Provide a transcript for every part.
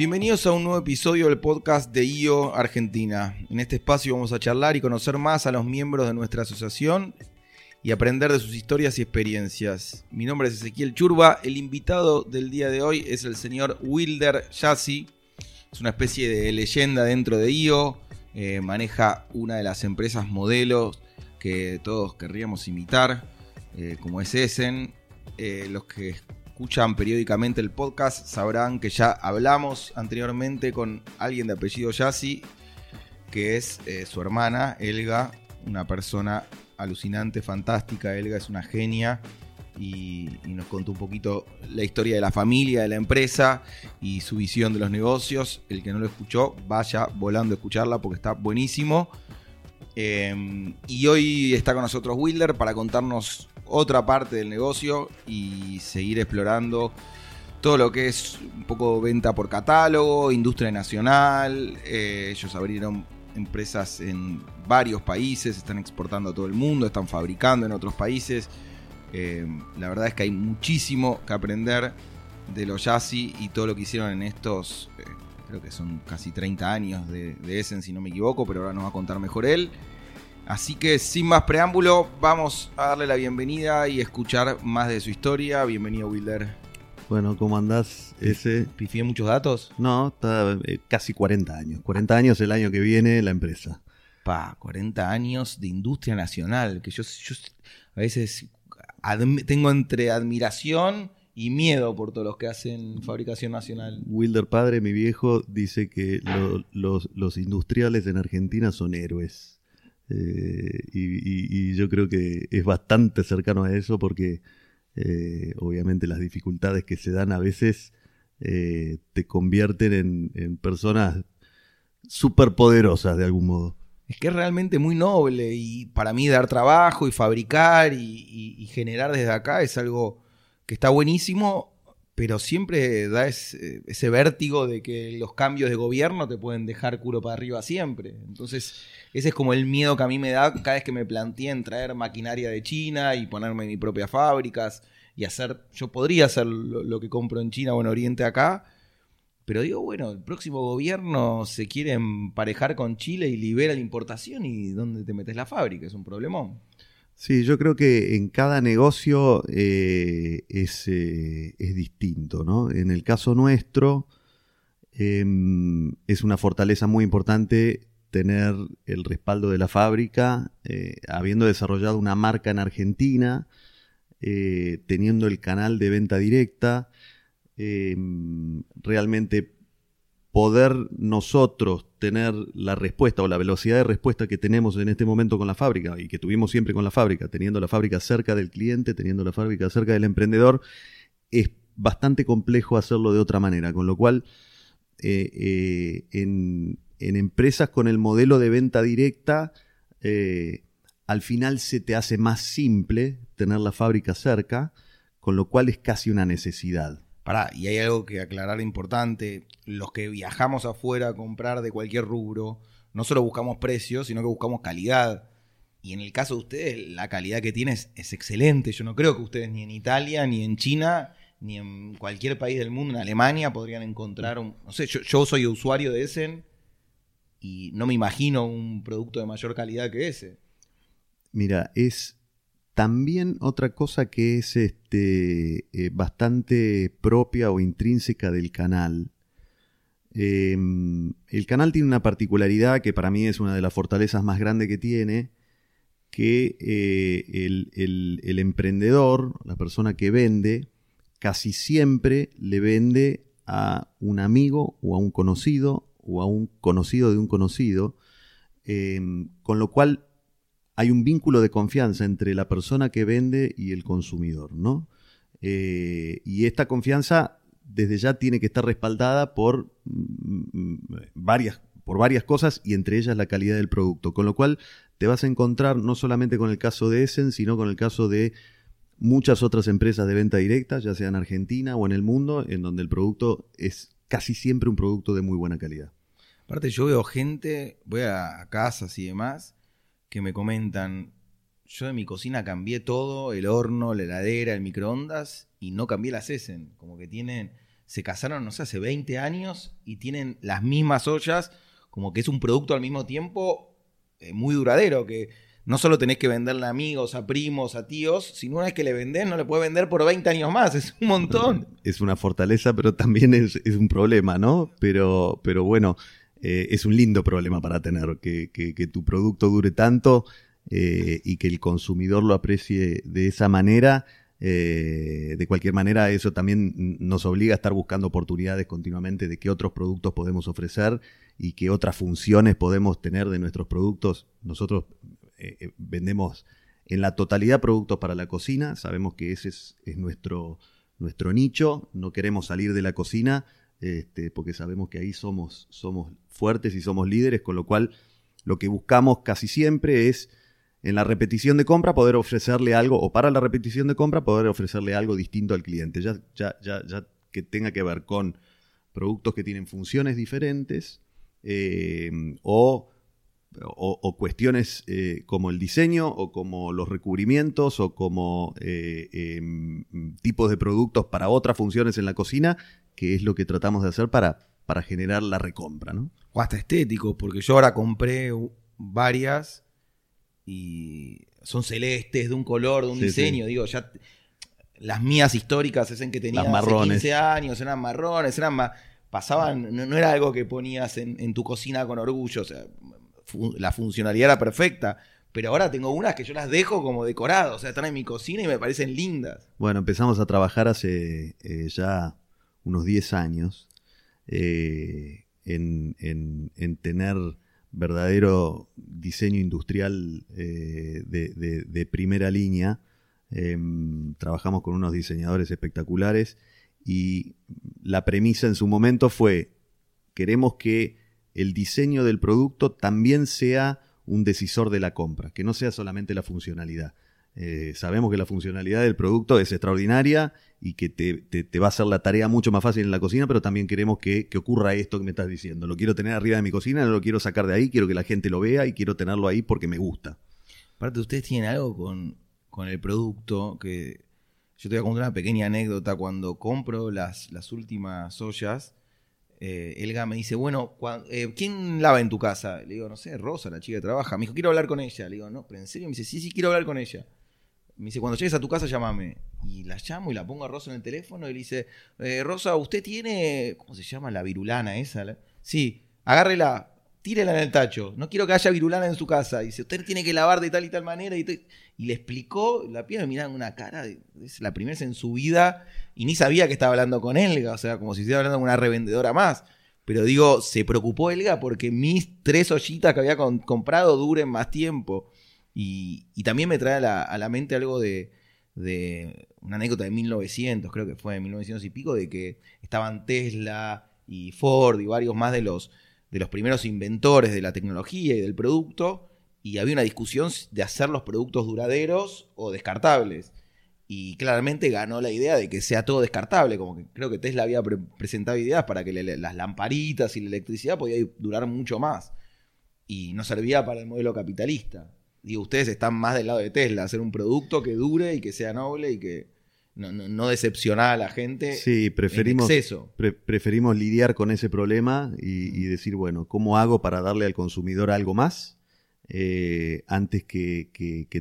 Bienvenidos a un nuevo episodio del podcast de IO Argentina. En este espacio vamos a charlar y conocer más a los miembros de nuestra asociación y aprender de sus historias y experiencias. Mi nombre es Ezequiel Churba, el invitado del día de hoy es el señor Wilder Yassi, es una especie de leyenda dentro de IO, eh, maneja una de las empresas modelos que todos querríamos imitar, eh, como es Essen. Eh, los que escuchan periódicamente el podcast sabrán que ya hablamos anteriormente con alguien de apellido Yassi, que es su hermana, Elga, una persona alucinante, fantástica. Elga es una genia y, nos contó un poquito la historia de la familia, de la empresa y su visión de los negocios. El que no lo escuchó, vaya volando a escucharla porque está buenísimo. Eh, y hoy está con nosotros Wilder para contarnos otra parte del negocio y seguir explorando todo lo que es un poco venta por catálogo, industria nacional. Eh, ellos abrieron empresas en varios países, están exportando a todo el mundo, están fabricando en otros países. Eh, la verdad es que hay muchísimo que aprender de los Yassi y todo lo que hicieron en estos, eh, creo que son casi 30 años de, de, Essen, si no me equivoco, pero ahora nos va a contar mejor él. Así que sin más preámbulo, vamos a darle la bienvenida y escuchar más de su historia. Bienvenido, Wilder. Bueno, ¿cómo andás? Ese... ¿Pifié muchos datos? No, está eh, casi 40 años. 40 años el año que viene la empresa. Pa, 40 años de industria nacional. Que yo, yo a veces tengo entre admiración y miedo por todos los que hacen fabricación nacional. Wilder Padre, mi viejo, dice que los, los, industriales en Argentina son héroes. Eh, y, yo creo que es bastante cercano a eso porque eh, obviamente las dificultades que se dan a veces eh, te convierten en, en personas superpoderosas de algún modo. Es que es realmente muy noble y para mí dar trabajo y fabricar y, generar desde acá es algo que está buenísimo, pero siempre da ese, ese, vértigo de que los cambios de gobierno te pueden dejar culo para arriba siempre. Entonces, ese es como el miedo que a mí me da cada vez que me planteé en traer maquinaria de China y ponerme mis propias fábricas y hacer, yo podría hacer lo, lo que compro en China o en Oriente acá, pero digo, bueno, el próximo gobierno se quiere emparejar con Chile y libera la importación y ¿dónde te metes la fábrica? Es un problemón. Sí, yo creo que en cada negocio eh, es, eh, es, distinto, ¿no? En el caso nuestro, em, es una fortaleza muy importante tener el respaldo de la fábrica, eh, habiendo desarrollado una marca en Argentina, teniendo el canal de venta directa, Em, realmente poder nosotros tener la respuesta o la velocidad de respuesta que tenemos en este momento con la fábrica y que tuvimos siempre con la fábrica, teniendo la fábrica cerca del cliente, teniendo la fábrica cerca del emprendedor, es bastante complejo hacerlo de otra manera, con lo cual eh, eh, en, empresas con el modelo de venta directa, eh, al final se te hace más simple tener la fábrica cerca, con lo cual es casi una necesidad. Pará, y hay algo que aclarar importante. Los que viajamos afuera a comprar de cualquier rubro, no solo buscamos precios, sino que buscamos calidad. Y en el caso de ustedes, la calidad que tienen es, excelente. Yo no creo que ustedes ni en Italia, ni en China, ni en cualquier país del mundo, en Alemania, podrían encontrar un... No sé, yo, yo soy usuario de Essen y no me imagino un producto de mayor calidad que ese. Mira, es también otra cosa que es este, eh, bastante propia o intrínseca del canal. Em, el canal tiene una particularidad que para mí es una de las fortalezas más grandes que tiene, que eh, el, emprendedor, la persona que vende, casi siempre le vende a un amigo o a un conocido o a un conocido de un conocido, em, con lo cual hay un vínculo de confianza entre la persona que vende y el consumidor, ¿no? Eh, y esta confianza desde ya tiene que estar respaldada por mm, mm, varias, por varias cosas y entre ellas la calidad del producto. Con lo cual te vas a encontrar no solamente con el caso de Essen, sino con el caso de muchas otras empresas de venta directa, ya sea en Argentina o en el mundo, en donde el producto es casi siempre un producto de muy buena calidad. Aparte yo veo gente, voy a casas y demás, que me comentan, yo de mi cocina cambié todo, el horno, la heladera, el microondas, y no cambié las Essen. Como que tienen, se casaron, no sé, hace 20 años y tienen las mismas ollas, como que es un producto al mismo tiempo eh, muy duradero, que no solo tenés que venderle a amigos, a primos, a tíos, sino una vez que le vendés, no le puedes vender por 20 años más, es un montón. Es una fortaleza, pero también es, un problema, ¿no? Pero, pero bueno, eh, es un lindo problema para tener, que, que, tu producto dure tanto eh, y que el consumidor lo aprecie de esa manera. Eh, de cualquier manera, eso también nos obliga a estar buscando oportunidades continuamente de qué otros productos podemos ofrecer y qué otras funciones podemos tener de nuestros productos. Nosotros vendemos en la totalidad productos para la cocina, sabemos que ese es, nuestro, nuestro nicho, no queremos salir de la cocina este, porque sabemos que ahí somos, somos fuertes y somos líderes, con lo cual lo que buscamos casi siempre es en la repetición de compra poder ofrecerle algo, o para la repetición de compra poder ofrecerle algo distinto al cliente, ya, ya, ya, ya que tenga que ver con productos que tienen funciones diferentes eh, o o, cuestiones eh, como el diseño o como los recubrimientos o como eh, em, tipos de productos para otras funciones en la cocina, que es lo que tratamos de hacer para, para generar la recompra. ¿no? O hasta estético, porque yo ahora compré varias y son celestes, de un color, de un diseño, digo, ya las mías históricas es en que tenía hace 15 años, eran marrones, eran pasaban, no, era algo que ponías en, en, tu cocina con orgullo, o sea, la funcionalidad era perfecta. Pero ahora tengo unas que yo las dejo como decoradas, o sea, están en mi cocina y me parecen lindas. Bueno, empezamos a trabajar hace eh, ya unos 10 años eh, en, tener verdadero diseño industrial eh, de, primera línea. Em, trabajamos con unos diseñadores espectaculares y la premisa en su momento fue, queremos que el diseño del producto también sea un decisor de la compra, que no sea solamente la funcionalidad. Eh, sabemos que la funcionalidad del producto es extraordinaria y que te, va a hacer la tarea mucho más fácil en la cocina, pero también queremos que, ocurra esto que me estás diciendo. Lo quiero tener arriba de mi cocina, no lo quiero sacar de ahí, quiero que la gente lo vea y quiero tenerlo ahí porque me gusta. Aparte, ustedes tienen algo con, con el producto que yo te voy a contar una pequeña anécdota. Cuando compro las, las últimas ollas, eh, Elga me dice, bueno, eh, ¿quién lava en tu casa? Le digo, no sé, Rosa, la chica que trabaja. Me dijo, quiero hablar con ella. Le digo, no, pero en serio, me dice, sí, sí, quiero hablar con ella. Me dice, cuando llegues a tu casa, llámame. Y la llamo y la pongo a Rosa en el teléfono y le dice, eh, Rosa, ¿usted tiene, ¿cómo se llama? La virulana esa. Sí, agárrela, tírela en el tacho. No quiero que haya virulana en su casa. Dice, usted tiene que lavar de tal y tal manera. Y, y le explicó, la piba me miraba una cara, es la primera vez en su vida y ni sabía que estaba hablando con Elga, o sea, como si estuviera hablando con una revendedora más. Pero digo, se preocupó Elga porque mis tres ollitas que había comprado duren más tiempo. Y, también me trae a la, mente algo de, una anécdota de 1900, creo que fue de 1900 y pico, de que estaban Tesla y Ford y varios más de los, de los primeros inventores de la tecnología y del producto. Y había una discusión de hacer los productos duraderos o descartables y claramente ganó la idea de que sea todo descartable, como que creo que Tesla había presentado ideas para que las lamparitas y la electricidad podía durar mucho más y no servía para el modelo capitalista. Digo, ustedes están más del lado de Tesla, hacer un producto que dure y que sea noble y que no, no, decepciona a la gente. Sí, preferimos, preferimos lidiar con ese problema y decir, bueno, ¿cómo hago para darle al consumidor algo más? Eh, antes que,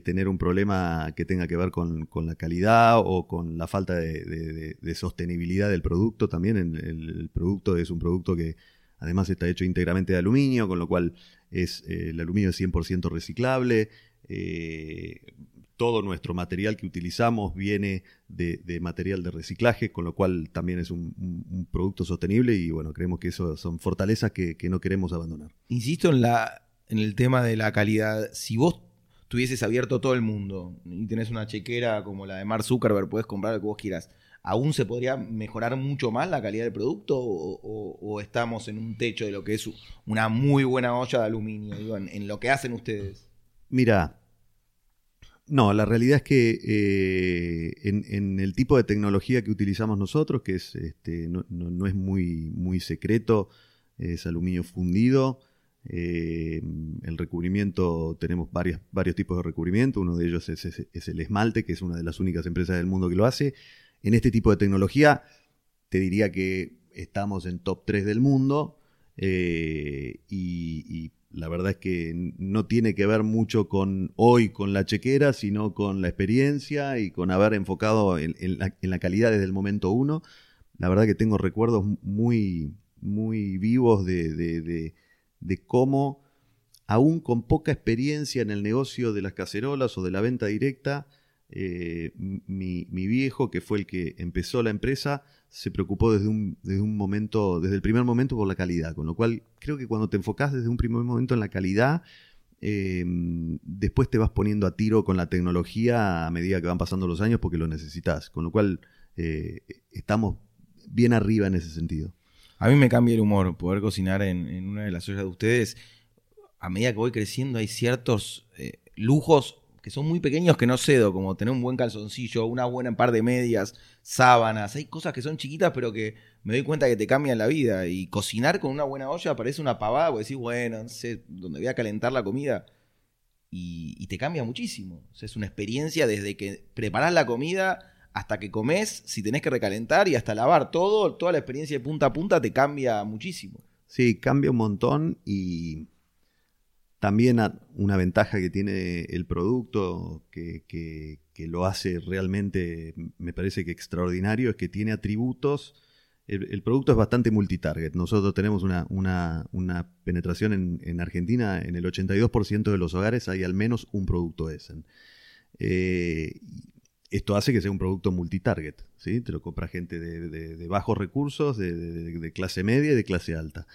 tener un problema que tenga que ver con, la calidad o con la falta de, sostenibilidad del producto. También el, producto es un producto que además está hecho íntegramente de aluminio, con lo cual es, eh, el aluminio es 100% reciclable. Eh, todo nuestro material que utilizamos viene de, material de reciclaje, con lo cual también es un, producto sostenible y bueno, creemos que eso son fortalezas que no queremos abandonar. Insisto en el tema de la calidad. Si vos tuvieses abierto todo el mundo y tenés una chequera como la de Mark Zuckerberg, puedes comprar lo que vos quieras, ¿aún se podría mejorar mucho más la calidad del producto o, estamos en un techo de lo que es una muy buena olla de aluminio, en, lo que hacen ustedes? Mira, no, la realidad es que eh, en, el tipo de tecnología que utilizamos nosotros, que es este, no, es muy, muy secreto, es aluminio fundido, eh, el recubrimiento, tenemos varios tipos de recubrimiento, uno de ellos es, el esmalte, que es una de las únicas empresas del mundo que lo hace. En este tipo de tecnología te diría que estamos en top 3 del mundo eh, y, la verdad es que no tiene que ver mucho con hoy, con la chequera, sino con la experiencia y con haber enfocado en, la, calidad desde el momento uno. La verdad que tengo recuerdos muy, muy vivos de, de cómo, aún con poca experiencia en el negocio de las cacerolas o de la venta directa, eh, mi, viejo, que fue el que empezó la empresa, se preocupó desde un, desde un momento, desde el primer momento por la calidad. Con lo cual, creo que cuando te enfocas desde un primer momento en la calidad, eh, después te vas poniendo a tiro con la tecnología a medida que van pasando los años porque lo necesitas. Con lo cual, eh, estamos bien arriba en ese sentido. A mí me cambia el humor poder cocinar en, una de las ollas de ustedes. A medida que voy creciendo hay ciertos lujos son muy pequeños que no cedo, como tener un buen calzoncillo, una buena par de medias, sábanas. Hay cosas que son chiquitas, pero que me doy cuenta que te cambian la vida. Y cocinar con una buena olla parece una pavada, porque decís, bueno, no sé, donde voy a calentar la comida. Y, te cambia muchísimo. es una experiencia desde que preparás la comida hasta que comes, si tenés que recalentar y hasta lavar todo, toda la experiencia de punta a punta te cambia muchísimo. Sí, cambia un montón y también una ventaja que tiene el producto que, lo hace realmente, me parece que extraordinario, es que tiene atributos. El, producto es bastante multitarget. Nosotros tenemos una, penetración en, Argentina, en el 82% de los hogares hay al menos un producto Essen. Eh, esto hace que sea un producto multitarget. ¿sí? Te lo compra gente de, bajos recursos, de, clase media y de clase alta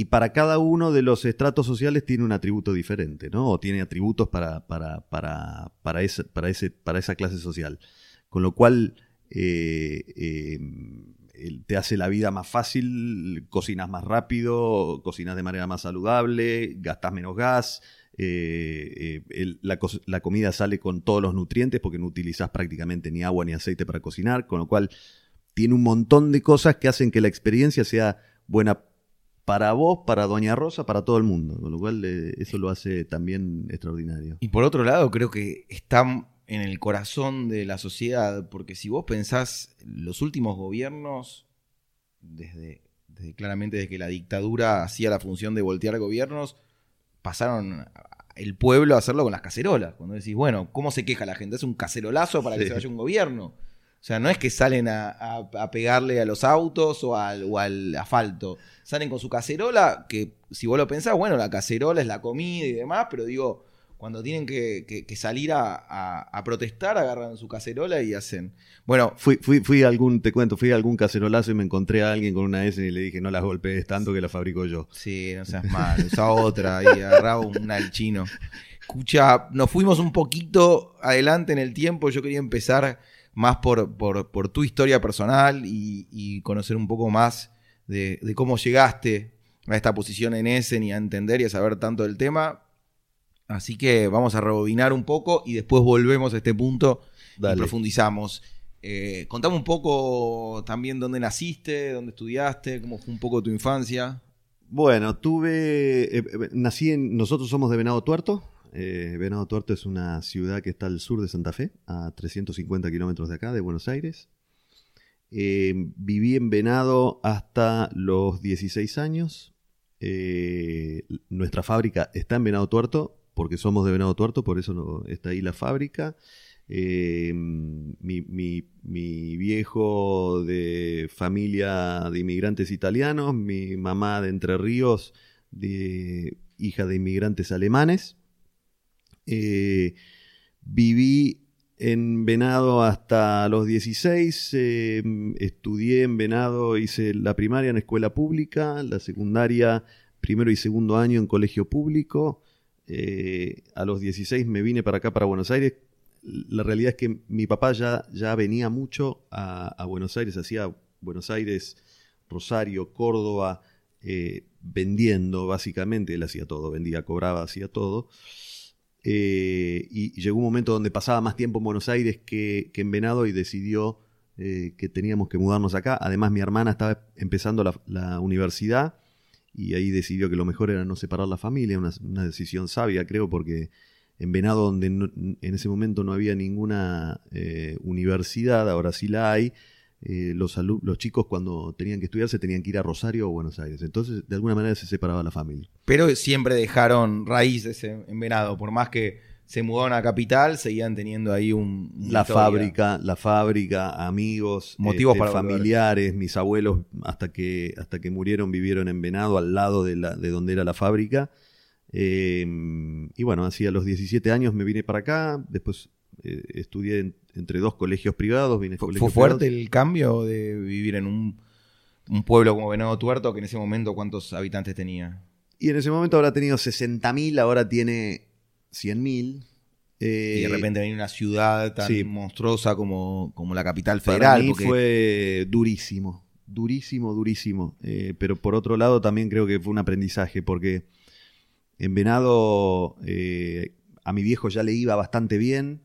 y para cada uno de los estratos sociales tiene un atributo diferente, ¿no? O tiene atributos para, para, para, para, ese, para, ese, para esa clase social. Con lo cual eh, eh, te hace la vida más fácil, cocinas más rápido, cocinas de manera más saludable, gastas menos gas. Eh, la, la comida sale con todos los nutrientes porque no utilizas prácticamente ni agua ni aceite para cocinar, con lo cual tiene un montón de cosas que hacen que la experiencia sea buena para vos, para Doña Rosa, para todo el mundo, con lo cual eh, eso lo hace también extraordinario. Y por otro lado, creo que está en el corazón de la sociedad, porque si vos pensás los últimos gobiernos, desde, claramente desde que la dictadura hacía la función de voltear gobiernos, pasaron el pueblo a hacerlo con las cacerolas. Cuando decís, bueno, ¿cómo se queja la gente? Es un cacerolazo para que se vaya un gobierno. O sea, no es que salen a, pegarle a los autos o al, asfalto. Salen con su cacerola, que si vos lo pensás, bueno, la cacerola es la comida y demás, pero digo, cuando tienen que, salir a, protestar, agarran su cacerola y hacen. Bueno, fui, fui, fui a algún, te cuento, fui a algún cacerolazo y me encontré a alguien con una S y le dije, no las golpees tanto que la fabrico yo. Sí, no seas mal, usa otra y agarraba una al chino. Escucha, nos fuimos un poquito adelante en el tiempo, yo quería empezar más por, por, tu historia personal y, conocer un poco más de, cómo llegaste a esta posición en Essen y a entender y a saber tanto del tema. Así que vamos a rebobinar un poco y después volvemos a este punto y profundizamos. Eh, contame un poco también dónde naciste, dónde estudiaste, cómo fue un poco tu infancia. Bueno, tuve. Eh, eh, nací en. Nosotros somos de Venado Tuerto, eh, Venado Tuerto es una ciudad que está al sur de Santa Fe, a 350 kilómetros de acá, de Buenos Aires. Eh, viví en Venado hasta los 16 años. Eh, nuestra fábrica está en Venado Tuerto, porque somos de Venado Tuerto, por eso está ahí la fábrica. Mi, mi, viejo de familia de inmigrantes italianos, mi mamá de Entre Ríos, de, hija de inmigrantes alemanes. Eh, viví en Venado hasta los 16, eh, estudié en Venado, hice la primaria en escuela pública, la secundaria primero y segundo año en colegio público. Eh, a los 16 me vine para acá, para Buenos Aires. La realidad es que mi papá ya, ya venía mucho a, Buenos Aires, hacía Buenos Aires, Rosario, Córdoba, vendiendo básicamente, él hacía todo, vendía, cobraba, hacía todo. Eh, y, llegó un momento donde pasaba más tiempo en Buenos Aires que, en Venado y decidió eh, que teníamos que mudarnos acá. Además, mi hermana estaba empezando la, universidad y ahí decidió que lo mejor era no separar la familia, una, decisión sabia, creo, porque en Venado, donde en ese momento no había ninguna eh, universidad, ahora sí la hay, eh, los, los chicos cuando tenían que estudiar se tenían que ir a Rosario o Buenos Aires. Entonces, de alguna manera se separaba la familia. Pero siempre dejaron raíces en, Venado, por más que se mudaron a Capital, seguían teniendo ahí un... La fábrica, la fábrica, amigos, motivos este, familiares, mis abuelos hasta que, hasta que murieron vivieron en Venado, al lado de, la, de donde era la fábrica. Em, y bueno, así a los 17 años me vine para acá, después eh, estudié entre dos colegios privados. Vine ¿Fue, fuerte el cambio de vivir en un, pueblo como Venado Tuerto, que en ese momento cuántos habitantes tenía? Y en ese momento habrá tenido 60.000, ahora tiene 100.000. Eh, y de repente venir una ciudad tan monstruosa como, como, la capital federal. Para mí fue durísimo, durísimo, durísimo. Eh, pero por otro lado también creo que fue un aprendizaje, porque en Venado a mi viejo ya le iba bastante bien.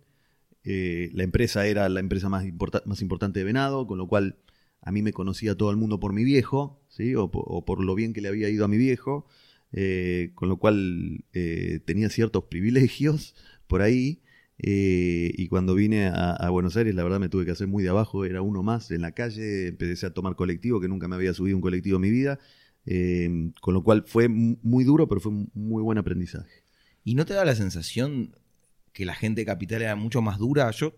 Eh, la empresa era la empresa más, importante de Venado, con lo cual a mí me conocía todo el mundo por mi viejo, ¿sí? o, por lo bien que le había ido a mi viejo, eh, con lo cual eh, tenía ciertos privilegios por ahí. y cuando vine a, Buenos Aires, la verdad me tuve que hacer muy de abajo, era uno más en la calle, empecé a tomar colectivo, que nunca me había subido un colectivo en mi vida, con lo cual fue muy duro, pero fue un muy buen aprendizaje. ¿Y no te da la sensación que la gente de capital era mucho más dura. Yo,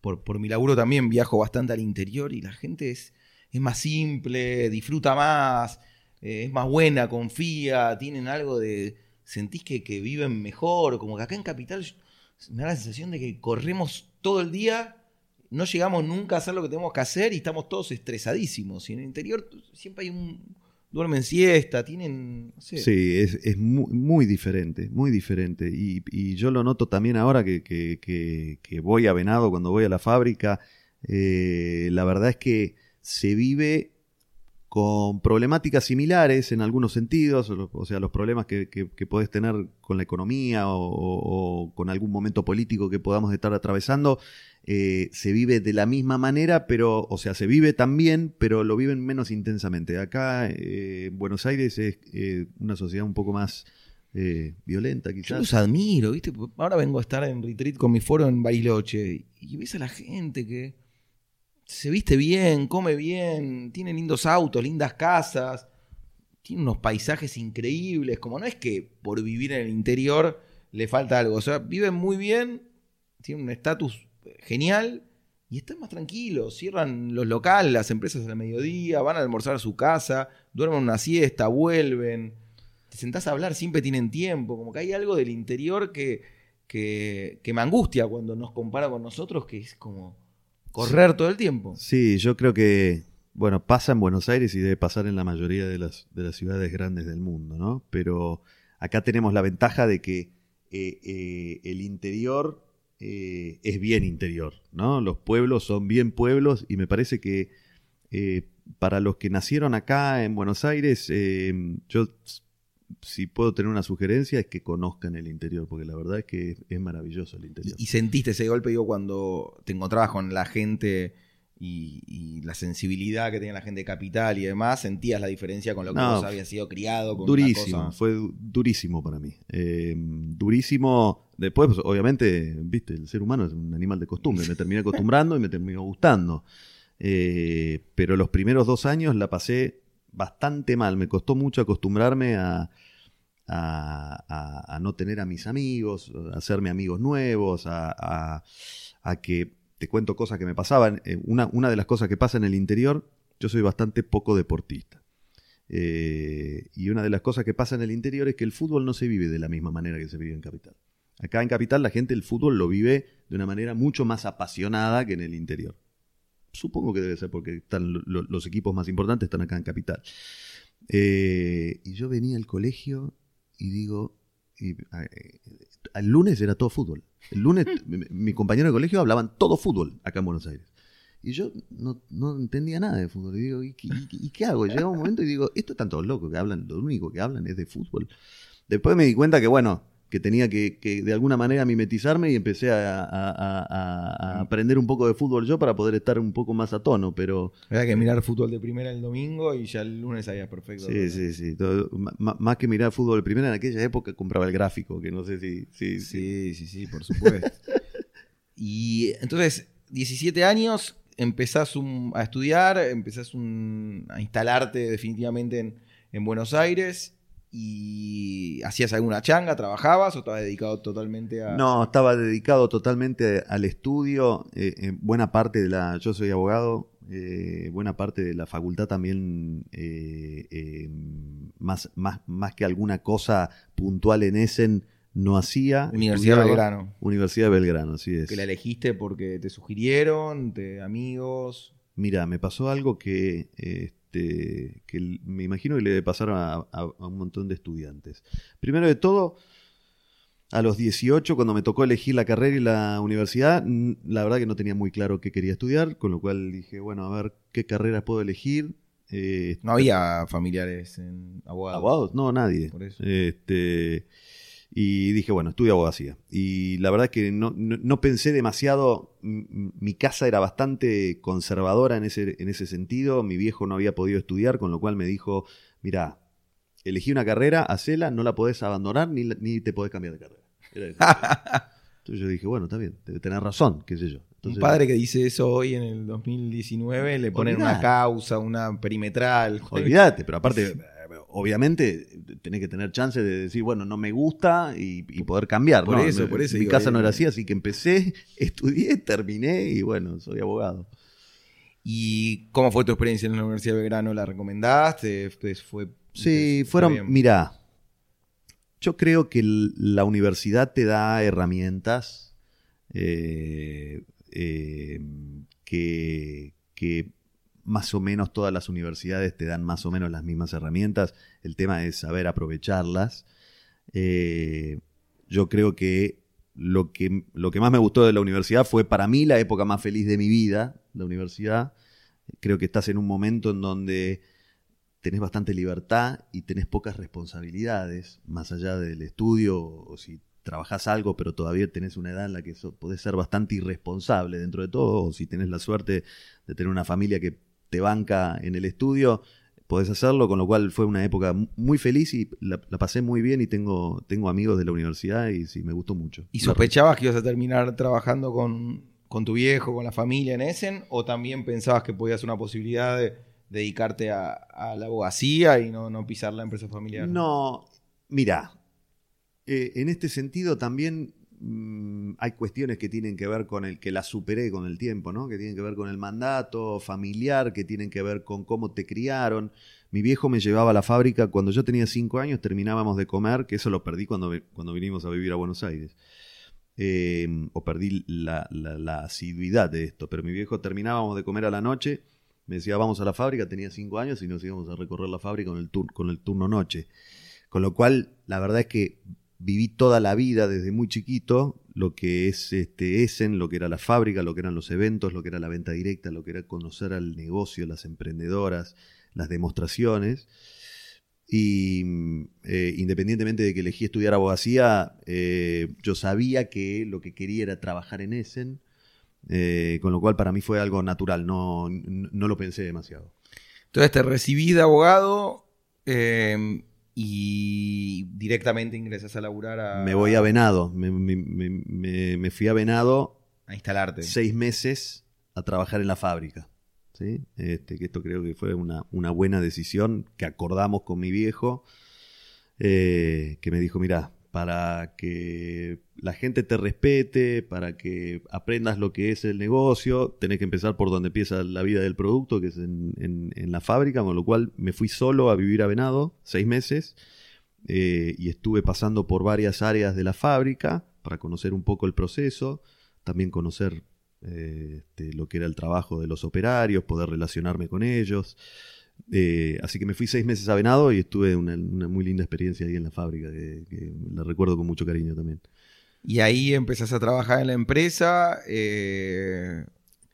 por, por mi laburo también viajo bastante al interior y la gente es, es más simple, disfruta más, eh, es más buena, confía, tienen algo de... Sentís que, que viven mejor, como que acá en capital me da la sensación de que corremos todo el día no llegamos nunca a hacer lo que tenemos que hacer y estamos todos estresadísimos. Y en el interior siempre hay un, duermen siesta, tienen... Sí, es, es muy, muy, diferente, muy diferente. Y, y, yo lo noto también ahora que, que, que, voy a Venado, cuando voy a la fábrica, eh, la verdad es que se vive con problemáticas similares en algunos sentidos, o sea, los problemas que, podés tener con la economía o, con algún momento político que podamos estar atravesando, eh, se vive de la misma manera, pero, o sea, se vive también, pero lo viven menos intensamente. Acá, eh, Buenos Aires es eh, una sociedad un poco más violenta, quizás. Yo los admiro, ¿viste? Ahora vengo a estar en retreat con mi foro en Bariloche y ves a la gente que se viste bien, come bien, tiene lindos autos, lindas casas, tiene unos paisajes increíbles, como no es que por vivir en el interior le falta algo, o sea, viven muy bien, tienen un estatus genial y están más tranquilos, cierran los locales, las empresas al mediodía, van a almorzar a su casa, duermen una siesta, vuelven, te sentás a hablar, siempre tienen tiempo, como que hay algo del interior que, que, que me angustia cuando nos compara con nosotros, que es como correr todo el tiempo. Sí, yo creo que, bueno, pasa en Buenos Aires y debe pasar en la mayoría de las, de las ciudades grandes del mundo, ¿no? Pero acá tenemos la ventaja de que eh, eh, el interior eh, es bien interior, ¿no? Los pueblos son bien pueblos y me parece que para los que nacieron acá en Buenos Aires, yo si puedo tener una sugerencia es que conozcan el interior, porque la verdad es que es, maravilloso el interior. ¿Y, sentiste ese golpe, digo, cuando te encontrabas con la gente y, la sensibilidad que tenía la gente de capital y demás? ¿Sentías la diferencia con lo que vos habías sido criado? Con durísimo, fue durísimo para mí. Eh, durísimo. Después, pues, obviamente, viste, el ser humano es un animal de costumbre. Me terminé acostumbrando y me terminó gustando. Eh, pero los primeros dos años la pasé bastante mal. Me costó mucho acostumbrarme a, a, no tener a mis amigos, a hacerme amigos nuevos, a, que te cuento cosas que me pasaban. Eh, una, una, de las cosas que pasa en el interior, yo soy bastante poco deportista. Eh, y una de las cosas que pasa en el interior es que el fútbol no se vive de la misma manera que se vive en Capital. Acá en Capital la gente el fútbol lo vive de una manera mucho más apasionada que en el interior. Supongo que debe ser porque están los equipos más importantes están acá en Capital. Eh, y yo venía al colegio y digo, y, eh, el lunes era todo fútbol. El lunes mi, compañero de colegio hablaban todo fútbol acá en Buenos Aires. Y yo no, entendía nada de fútbol. Y digo, ¿y, qué hago? Llega un momento y digo, esto están todos locos que hablan, lo único que hablan es de fútbol. Después me di cuenta que, bueno, que tenía que, de alguna manera mimetizarme y empecé a, mm. aprender un poco de fútbol yo para poder estar un poco más a tono, pero... Había que mirar fútbol de primera el domingo y ya el lunes sabías perfecto. Sí, sí, sí. más que mirar fútbol de primera, en aquella época compraba el gráfico, que no sé si... Sí, sí, sí, por supuesto. y entonces, 17 años, empezás a estudiar, empezás a instalarte definitivamente en, en Buenos Aires y hacías alguna changa, trabajabas o estabas dedicado totalmente a... No, estaba dedicado totalmente al estudio. Eh, buena parte de la... Yo soy abogado, eh, buena parte de la facultad también, eh, más, más, más que alguna cosa puntual en Essen, no hacía. Universidad de Belgrano. Universidad de Belgrano, así es. Que la elegiste porque te sugirieron, te amigos. Mira, me pasó algo que este, que me imagino que le debe pasar a, un montón de estudiantes. Primero de todo, a los 18, cuando me tocó elegir la carrera y la universidad, la verdad que no tenía muy claro qué quería estudiar, con lo cual dije, bueno, a ver qué carreras puedo elegir. Eh, no había familiares en abogados. ¿Abogados? No, nadie. Por eso. Este, y dije, bueno, estudio abogacía. Y la verdad es que no, pensé demasiado. Mi casa era bastante conservadora en ese, en ese sentido. Mi viejo no había podido estudiar, con lo cual me dijo, mira, elegí una carrera, hacela, no la podés abandonar ni, ni te podés cambiar de carrera. Entonces yo dije, bueno, está bien, debe tener razón, qué sé yo. un padre que dice eso hoy en el 2019 le ponen una causa, una perimetral. Olvídate, pero aparte obviamente tenés que tener chance de decir, bueno, no me gusta y, poder cambiar. Por eso, por eso. Mi casa no era así, así que empecé, estudié, terminé y bueno, soy abogado. ¿Y cómo fue tu experiencia en la Universidad de Belgrano? ¿La recomendaste? Fue, sí, fueron, mira, yo creo que la universidad te da herramientas eh, eh, que, que más o menos todas las universidades te dan más o menos las mismas herramientas. El tema es saber aprovecharlas. Eh, yo creo que lo, que lo que más me gustó de la universidad fue para mí la época más feliz de mi vida, la universidad. Creo que estás en un momento en donde tenés bastante libertad y tenés pocas responsabilidades, más allá del estudio o si trabajás algo, pero todavía tenés una edad en la que podés ser bastante irresponsable dentro de todo, o si tenés la suerte de tener una familia que te banca en el estudio, podés hacerlo, con lo cual fue una época muy feliz y la, pasé muy bien y tengo, tengo amigos de la universidad y sí, me gustó mucho. ¿Y sospechabas que ibas a terminar trabajando con, tu viejo, con la familia en Essen? ¿O también pensabas que podías una posibilidad de dedicarte a, la abogacía y no, no, pisar la empresa familiar? No, mira, eh, en este sentido también Mm, hay cuestiones que tienen que ver con el que la superé con el tiempo, ¿no? Que tienen que ver con el mandato familiar, que tienen que ver con cómo te criaron. Mi viejo me llevaba a la fábrica cuando yo tenía cinco años, terminábamos de comer, que eso lo perdí cuando, cuando vinimos a vivir a Buenos Aires. Em, o perdí la, asiduidad de esto, pero mi viejo terminábamos de comer a la noche, me decía vamos a la fábrica, tenía cinco años y nos íbamos a recorrer la fábrica con el, con el turno noche. Con lo cual, la verdad es que viví toda la vida desde muy chiquito lo que es este Essen, lo que era la fábrica, lo que eran los eventos, lo que era la venta directa, lo que era conocer al negocio, las emprendedoras, las demostraciones. Y eh, independientemente de que elegí estudiar abogacía, eh, yo sabía que lo que quería era trabajar en Essen, eh, con lo cual para mí fue algo natural, no, no, lo pensé demasiado. Entonces te recibí de abogado, y directamente ingresas a laburar a... Me voy a Venado, me, fui a Venado... A instalarte. Seis meses a trabajar en la fábrica. ¿sí? Este, que esto creo que fue una, buena decisión que acordamos con mi viejo, eh, que me dijo, mira, para que la gente te respete, para que aprendas lo que es el negocio, tenés que empezar por donde empieza la vida del producto, que es en, la fábrica, con lo cual me fui solo a vivir a Venado, seis meses, eh, y estuve pasando por varias áreas de la fábrica para conocer un poco el proceso, también conocer eh, este, lo que era el trabajo de los operarios, poder relacionarme con ellos. Eh, así que me fui seis meses a Venado y estuve una, muy linda experiencia ahí en la fábrica, que, la recuerdo con mucho cariño también. Y ahí empezás a trabajar en la empresa, eh,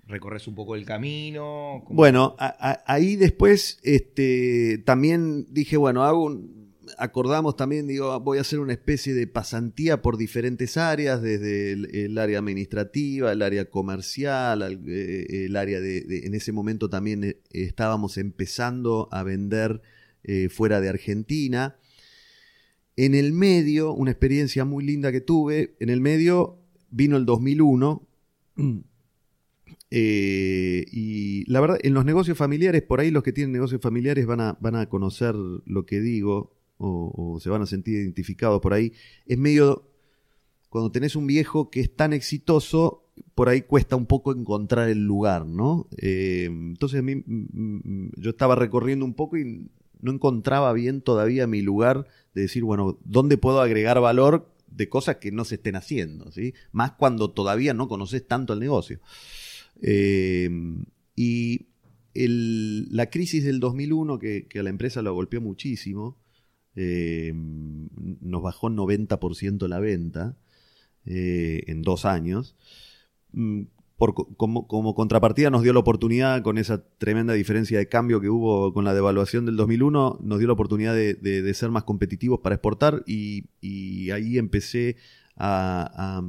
recorres un poco el camino. Bueno, ahí después este, también dije, bueno, hago un, acordamos también, digo, voy a hacer una especie de pasantía por diferentes áreas, desde el, área administrativa, el área comercial, eh, el, área de, En ese momento también eh, estábamos empezando a vender eh, fuera de Argentina. En el medio, una experiencia muy linda que tuve, en el medio vino el 2001 Eh, y la verdad, en los negocios familiares, por ahí los que tienen negocios familiares van a, van a conocer lo que digo o, se van a sentir identificados por ahí. Es medio, cuando tenés un viejo que es tan exitoso, por ahí cuesta un poco encontrar el lugar, ¿no? Eh, entonces a mí, yo estaba recorriendo un poco y no encontraba bien todavía mi lugar de decir, bueno, ¿dónde puedo agregar valor de cosas que no se estén haciendo? ¿sí? Más cuando todavía no conoces tanto el negocio. Eh, y la crisis del 2001, que, a la empresa lo golpeó muchísimo, eh, nos bajó 90% la venta eh, en dos años. Mm, como, contrapartida nos dio la oportunidad, con esa tremenda diferencia de cambio que hubo con la devaluación del 2001, nos dio la oportunidad de, ser más competitivos para exportar y, ahí empecé a,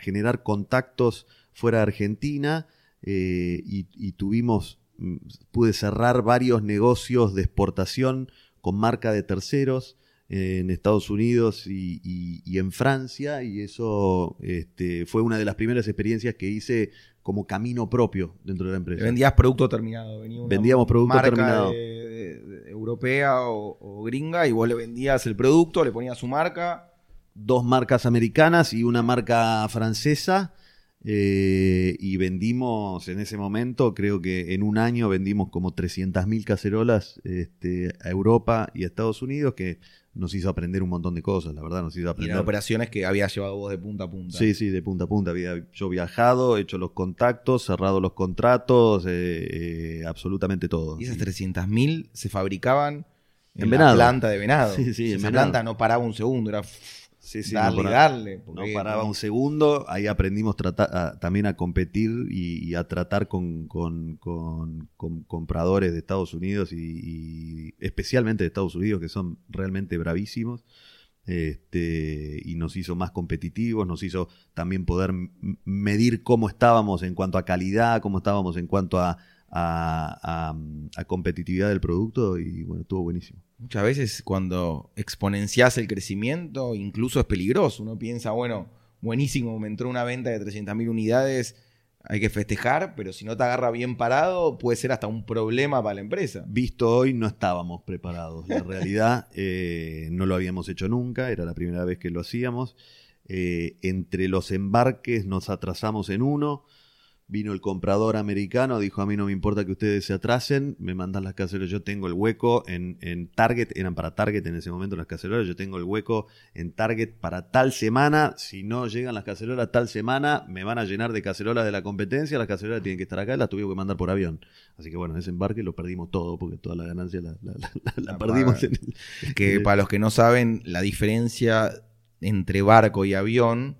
generar contactos fuera de Argentina eh, y, tuvimos, mm, pude cerrar varios negocios de exportación con marca de terceros en Estados Unidos y, en Francia y eso este, fue una de las primeras experiencias que hice como camino propio dentro de la empresa. Vendías producto terminado. Vendíamos producto terminado. europea o, gringa y vos le vendías el producto, le ponías su marca. Dos marcas americanas y una marca francesa. Eh, y vendimos en ese momento, creo que en un año vendimos como 300.000 cacerolas este, a Europa y a Estados Unidos, que nos hizo aprender un montón de cosas, la verdad, nos hizo aprender. Y operaciones que había llevado vos de punta a punta. Sí, sí, de punta a punta. Había yo viajado, hecho los contactos, cerrado los contratos, eh, eh, absolutamente todo. Y esas 300.000 se fabricaban en, la planta de venado. Sí, sí, Esa planta no paraba un segundo, era Sí, sí, no paraba, darle. no paraba un segundo, ahí aprendimos también a competir y, a tratar con, compradores de Estados Unidos y, especialmente de Estados Unidos que son realmente bravísimos. Este, y nos hizo más competitivos, nos hizo también poder medir cómo estábamos en cuanto a calidad, cómo estábamos en cuanto a, a, competitividad del producto y bueno, estuvo buenísimo. Muchas veces cuando exponencias el crecimiento, incluso es peligroso. Uno piensa, bueno, buenísimo, me entró una venta de 300.000 unidades, hay que festejar, pero si no te agarra bien parado, puede ser hasta un problema para la empresa. Visto hoy, no estábamos preparados. La realidad, eh, no lo habíamos hecho nunca, era la primera vez que lo hacíamos. Eh, entre los embarques nos atrasamos en uno, Vino el comprador americano, dijo a mí no me importa que ustedes se atrasen, me mandan las cacerolas, yo tengo el hueco en, en, Target, eran para Target en ese momento las cacerolas, yo tengo el hueco en Target para tal semana, si no llegan las cacerolas tal semana, me van a llenar de cacerolas de la competencia, las cacerolas tienen que estar acá, las tuvimos que mandar por avión. Así que bueno, ese embarque lo perdimos todo, porque toda la ganancia la, perdimos. En que para los que no saben, la diferencia entre barco y avión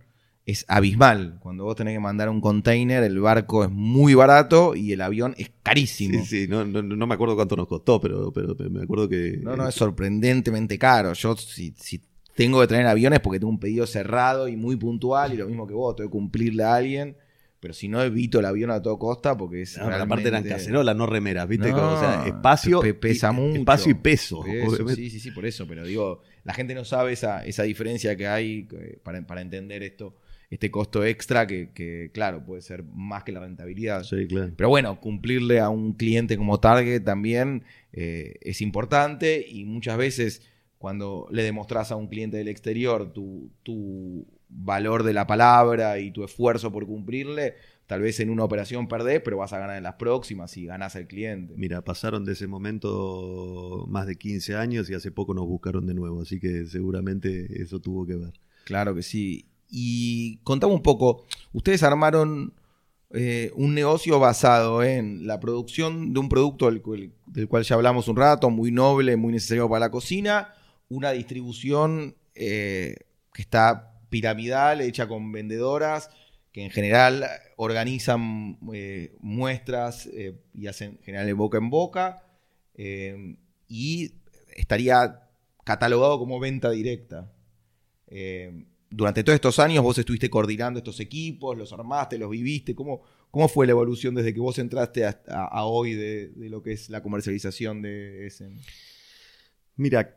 es abismal. Cuando vos tenés que mandar un container, el barco es muy barato y el avión es carísimo. Sí, sí, no, no, me acuerdo cuánto nos costó, pero, pero, me acuerdo que... No, no, es sorprendentemente caro. Yo si, si tengo que traer aviones porque tengo un pedido cerrado y muy puntual y lo mismo que vos, tengo que cumplirle a alguien. Pero si no, evito el avión a toda costa porque es. No, Aparte eran cacerolas, no remeras, ¿viste? o sea, espacio. pesa mucho. Espacio y peso. sí, sí, sí, por eso. Pero digo, la gente no sabe esa, esa diferencia que hay eh, para, para entender esto este costo extra que, claro, puede ser más que la rentabilidad. Sí, claro. Pero bueno, cumplirle a un cliente como Target también eh, es importante y muchas veces cuando le demostras a un cliente del exterior tu, tu, valor de la palabra y tu esfuerzo por cumplirle, tal vez en una operación perdés, pero vas a ganar en las próximas y ganás al cliente. Mira, pasaron de ese momento más de 15 años y hace poco nos buscaron de nuevo, así que seguramente eso tuvo que ver. Claro que sí. Y contame un poco, ustedes armaron eh, un negocio basado en la producción de un producto del, cual ya hablamos un rato, muy noble, muy necesario para la cocina, una distribución eh, que está piramidal, hecha con vendedoras, que en general organizan eh, muestras y hacen en general de boca en boca, y estaría catalogado como venta directa durante todos estos años vos estuviste coordinando estos equipos, los armaste, los viviste. ¿Cómo, cómo fue la evolución desde que vos entraste a, hoy de, lo que es la comercialización de Essen? Mira,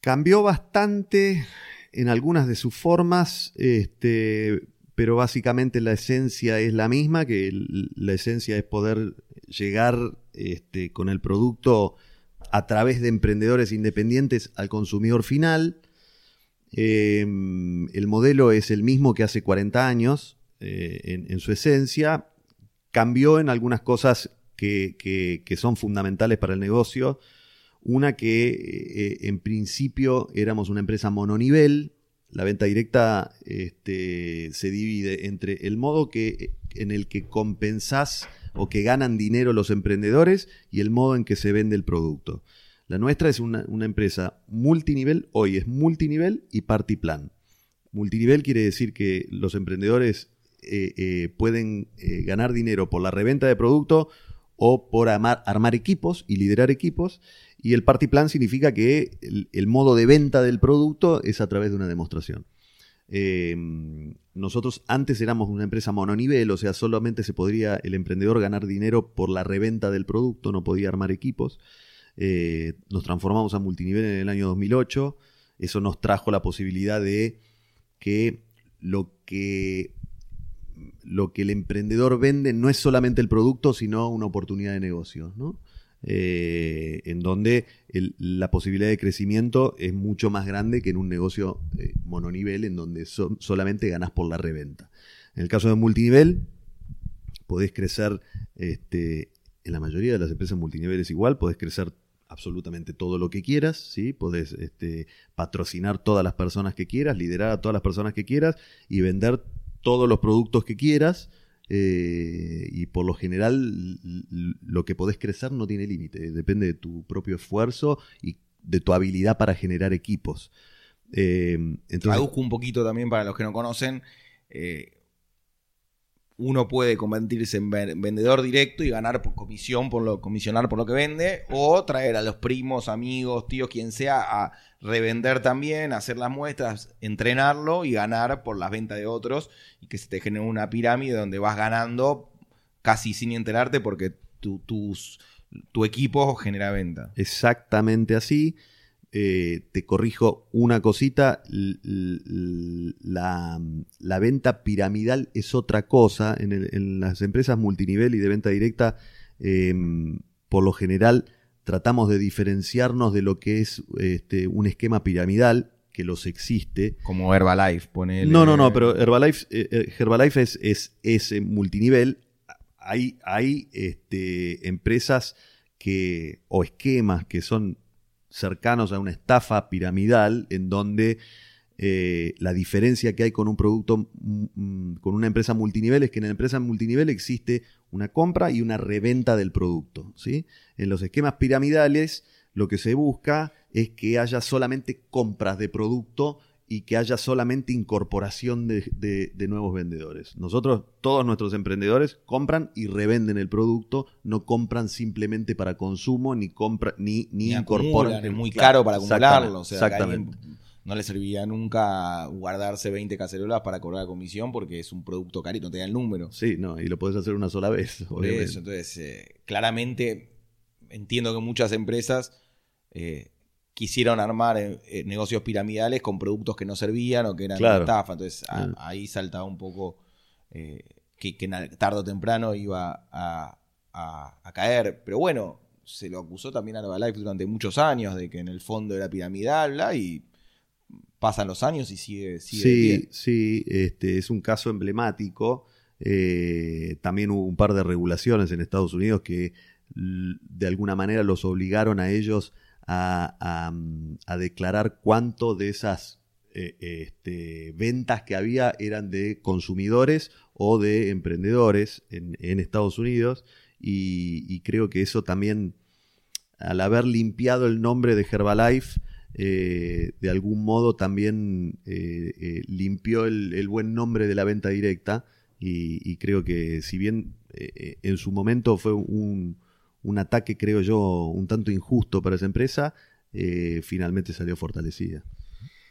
cambió bastante en algunas de sus formas, este, pero básicamente la esencia es la misma, que la esencia es poder llegar este, con el producto a través de emprendedores independientes al consumidor final. Em, el modelo es el mismo que hace 40 años eh, en, su esencia. Cambió en algunas cosas que, son fundamentales para el negocio. Una que eh, en principio éramos una empresa mononivel. La venta directa este, se divide entre el modo que, en el que compensás o que ganan dinero los emprendedores y el modo en que se vende el producto. La nuestra es una, empresa multinivel, hoy es multinivel y party plan. Multinivel quiere decir que los emprendedores eh, eh, pueden eh, ganar dinero por la reventa de producto o por armar equipos y liderar equipos. Y el party plan significa que el modo de venta del producto es a través de una demostración. Em, nosotros antes éramos una empresa mononivel, o sea, solamente se podría el emprendedor ganar dinero por la reventa del producto, no podía armar equipos. Eh, nos transformamos a multinivel en el año 2008. Eso nos trajo la posibilidad de que lo que lo que el emprendedor vende no es solamente el producto, sino una oportunidad de negocio. ¿no? Eh, en donde la posibilidad de crecimiento es mucho más grande que en un negocio eh, mononivel, en donde solamente ganas por la reventa. En el caso de multinivel, podés crecer, este, en la mayoría de las empresas multinivel es igual, podés crecer absolutamente todo lo que quieras, ¿sí? Podés este, patrocinar todas las personas que quieras, liderar a todas las personas que quieras y vender todos los productos que quieras eh, y por lo general lo que podés crecer no tiene límite, depende de tu propio esfuerzo y de tu habilidad para generar equipos. Eh, entonces, un poquito también para los que no conocen. Eh, uno puede convertirse en vendedor directo y ganar por comisión por lo comisionar por lo que vende o traer a los primos, amigos, tíos, quien sea a revender también, hacer las muestras, entrenarlo y ganar por las ventas de otros y que se te genere una pirámide donde vas ganando casi sin enterarte porque tu, tu equipo genera venta. Exactamente así. Eh, te corrijo una cosita, la, venta piramidal es otra cosa. En, las empresas multinivel y de venta directa, em, por lo general, tratamos de diferenciarnos de lo que es este, un esquema piramidal, que los existe. Como Herbalife, pone. No, no, no, pero Herbalife, eh, eh, Herbalife es, es, multinivel. Hay, hay este, empresas que, o esquemas que son cercanos a una estafa piramidal en donde eh, la diferencia que hay con un producto, mm, mm, con una empresa multinivel es que en la empresa multinivel existe una compra y una reventa del producto. ¿sí? En los esquemas piramidales lo que se busca es que haya solamente compras de producto y que haya solamente incorporación de, nuevos vendedores. Nosotros, todos nuestros emprendedores, compran y revenden el producto, no compran simplemente para consumo, ni compran, ni, ni, incorporan. Es muy caro para acumularlo. exactamente. no le serviría nunca guardarse 20 cacerolas para cobrar la comisión porque es un producto caro y no te da el número. Sí, no, y lo puedes hacer una sola vez. eso, entonces, eh, claramente entiendo que muchas empresas eh, quisieron armar eh, eh, negocios piramidales con productos que no servían o que eran estafa. Entonces ahí saltaba un poco eh, que, tarde o temprano iba a, caer. Pero bueno, se lo acusó también a Herbalife durante muchos años de que en el fondo era piramidal, bla, y pasan los años y sigue, sigue Sí, sí, este, es un caso emblemático. también hubo un par de regulaciones en Estados Unidos que de alguna manera los obligaron a ellos a, declarar cuánto de esas eh, este, ventas que había eran de consumidores o de emprendedores en, Estados Unidos. Y, creo que eso también, al haber limpiado el nombre de Herbalife, eh, de algún modo también eh, limpió el, buen nombre de la venta directa. Y creo que si bien en su momento fue un, un ataque, creo yo, un tanto injusto para esa empresa, eh, finalmente salió fortalecida.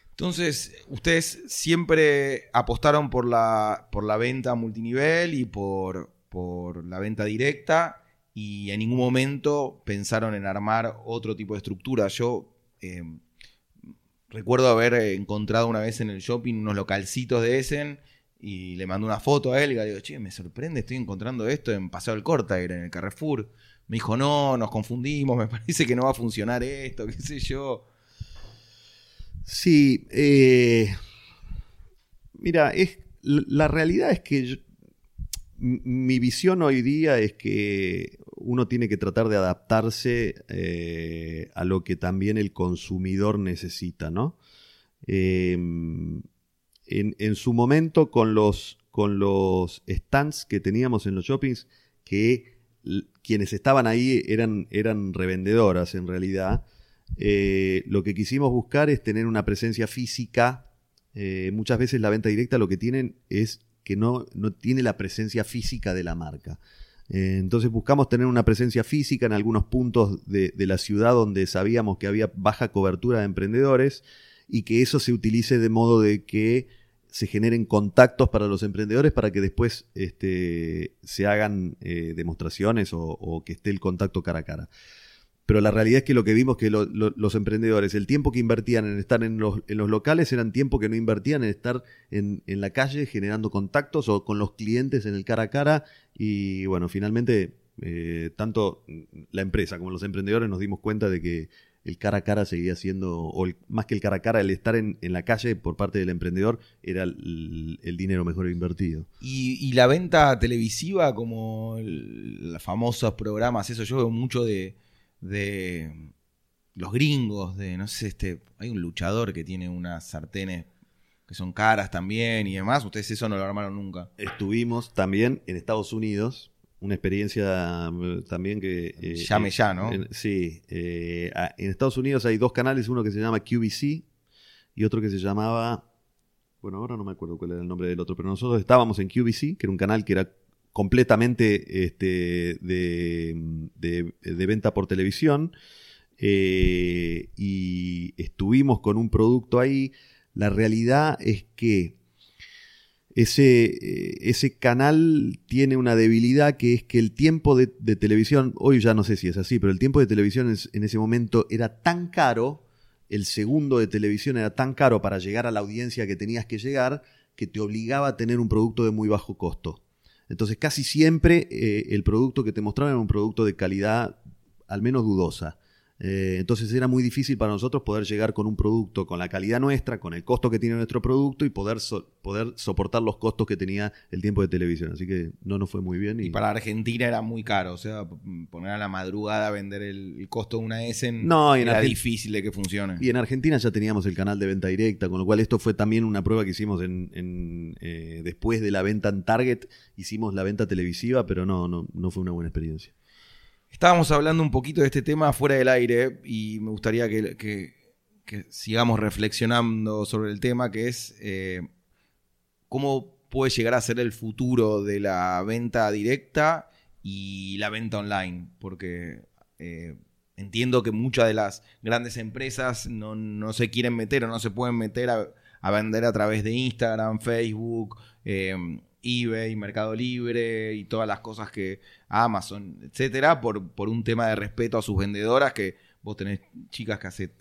Entonces, ustedes siempre apostaron por la, por la venta multinivel y por, por la venta directa y en ningún momento pensaron en armar otro tipo de estructura. Yo eh, recuerdo haber encontrado una vez en el shopping unos localcitos de Essen y le mandó una foto a él y le digo, che, me sorprende, estoy encontrando esto en Paseo del Cortair, en el Carrefour. Me dijo, no, nos confundimos, me parece que no va a funcionar esto, qué sé yo. Sí, eh, mira, es, la realidad es que mi visión hoy día es que uno tiene que tratar de adaptarse eh, a lo que también el consumidor necesita, ¿no? Em, en, su momento con los, con los stands que teníamos en los shoppings, que quienes estaban ahí eran, eran revendedoras en realidad, eh, lo que quisimos buscar es tener una presencia física. Eh, muchas veces la venta directa lo que tienen es que no, no tiene la presencia física de la marca. Eh, entonces buscamos tener una presencia física en algunos puntos de, de, la ciudad donde sabíamos que había baja cobertura de emprendedores y que eso se utilice de modo de que se generen contactos para los emprendedores para que después este, se hagan eh, demostraciones o, que esté el contacto cara a cara. Pero la realidad es que lo que vimos que los emprendedores, el tiempo que invertían en estar en los, locales eran tiempo que no invertían en estar en, en, la calle generando contactos o con los clientes en el cara a cara. Y bueno, finalmente eh, tanto la empresa como los emprendedores nos dimos cuenta de que el cara a cara seguía siendo, o más que el cara a cara, el estar en, la calle por parte del emprendedor era el, dinero mejor invertido. Y, la venta televisiva, como los famosos programas, eso yo veo mucho de, de los gringos, de, no sé, este, hay un luchador que tiene unas sartenes que son caras también y demás, ustedes eso no lo armaron nunca. Estuvimos también en Estados Unidos una experiencia mm, también que... Eh, Llame ya, ¿no? sí. Eh, en Estados Unidos hay dos canales, uno que se llama QVC y otro que se llamaba... Bueno, ahora no me acuerdo cuál era el nombre del otro, pero nosotros estábamos en QVC, que era un canal que era completamente este, de, venta por televisión. Eh, y estuvimos con un producto ahí. La realidad es que ese, eh, ese canal tiene una debilidad que es que el tiempo de, televisión, hoy ya no sé si es así, pero el tiempo de televisión en ese momento era tan caro, el segundo de televisión era tan caro para llegar a la audiencia que tenías que llegar, que te obligaba a tener un producto de muy bajo costo. Entonces casi siempre eh, el producto que te mostraban era un producto de calidad al menos dudosa. Eh, entonces era muy difícil para nosotros poder llegar con un producto con la calidad nuestra, con el costo que tiene nuestro producto y poder, poder soportar los costos que tenía el tiempo de televisión. Así que no nos fue muy bien. Y, para Argentina era muy caro, o sea, poner a la madrugada a vender el, costo de una S no, era difícil de que funcione. Y en Argentina ya teníamos el canal de venta directa, con lo cual esto fue también una prueba que hicimos en, eh, después de la venta en Target, hicimos la venta televisiva, pero no, no, no fue una buena experiencia. Estábamos hablando un poquito de este tema fuera del aire y me gustaría que, sigamos reflexionando sobre el tema, que es eh, cómo puede llegar a ser el futuro de la venta directa y la venta online, porque eh, entiendo que muchas de las grandes empresas no, se quieren meter o no se pueden meter a, vender a través de Instagram, Facebook, eh, eBay, Mercado Libre y todas las cosas que Amazon, etcétera, por, por un tema de respeto a sus vendedoras, que vos tenés chicas que hace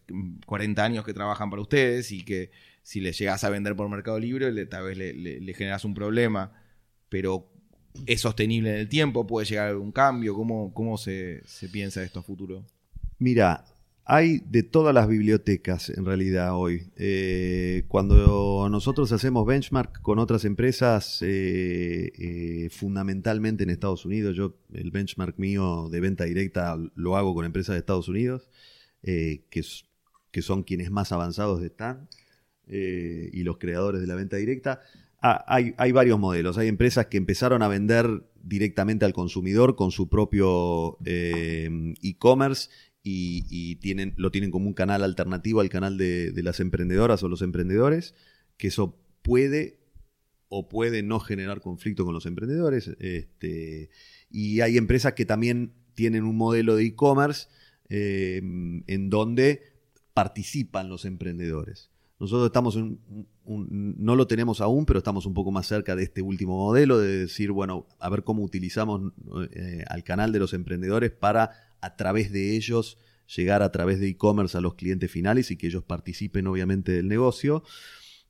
40 años que trabajan para ustedes y que si les llegas a vender por Mercado Libre, tal vez le, generas un problema, pero es sostenible en el tiempo, puede llegar a algún cambio, ¿cómo, cómo se, se piensa esto a futuro? Mira, hay de todas las bibliotecas en realidad hoy. Eh, cuando nosotros hacemos benchmark con otras empresas, eh, eh, fundamentalmente en Estados Unidos, yo el benchmark mío de venta directa lo hago con empresas de Estados Unidos, que, son quienes más avanzados están y los creadores de la venta directa. Ah, hay varios modelos. Hay empresas que empezaron a vender directamente al consumidor con su propio e-commerce y, tienen, lo tienen como un canal alternativo al canal de, las emprendedoras o los emprendedores, que eso puede o puede no generar conflicto con los emprendedores. Este, y hay empresas que también tienen un modelo de e-commerce em, en donde participan los emprendedores. Nosotros estamos en no lo tenemos aún, pero estamos un poco más cerca de este último modelo, de decir, bueno, a ver cómo utilizamos eh, al canal de los emprendedores para a través de ellos llegar a través de e-commerce a los clientes finales y que ellos participen obviamente del negocio.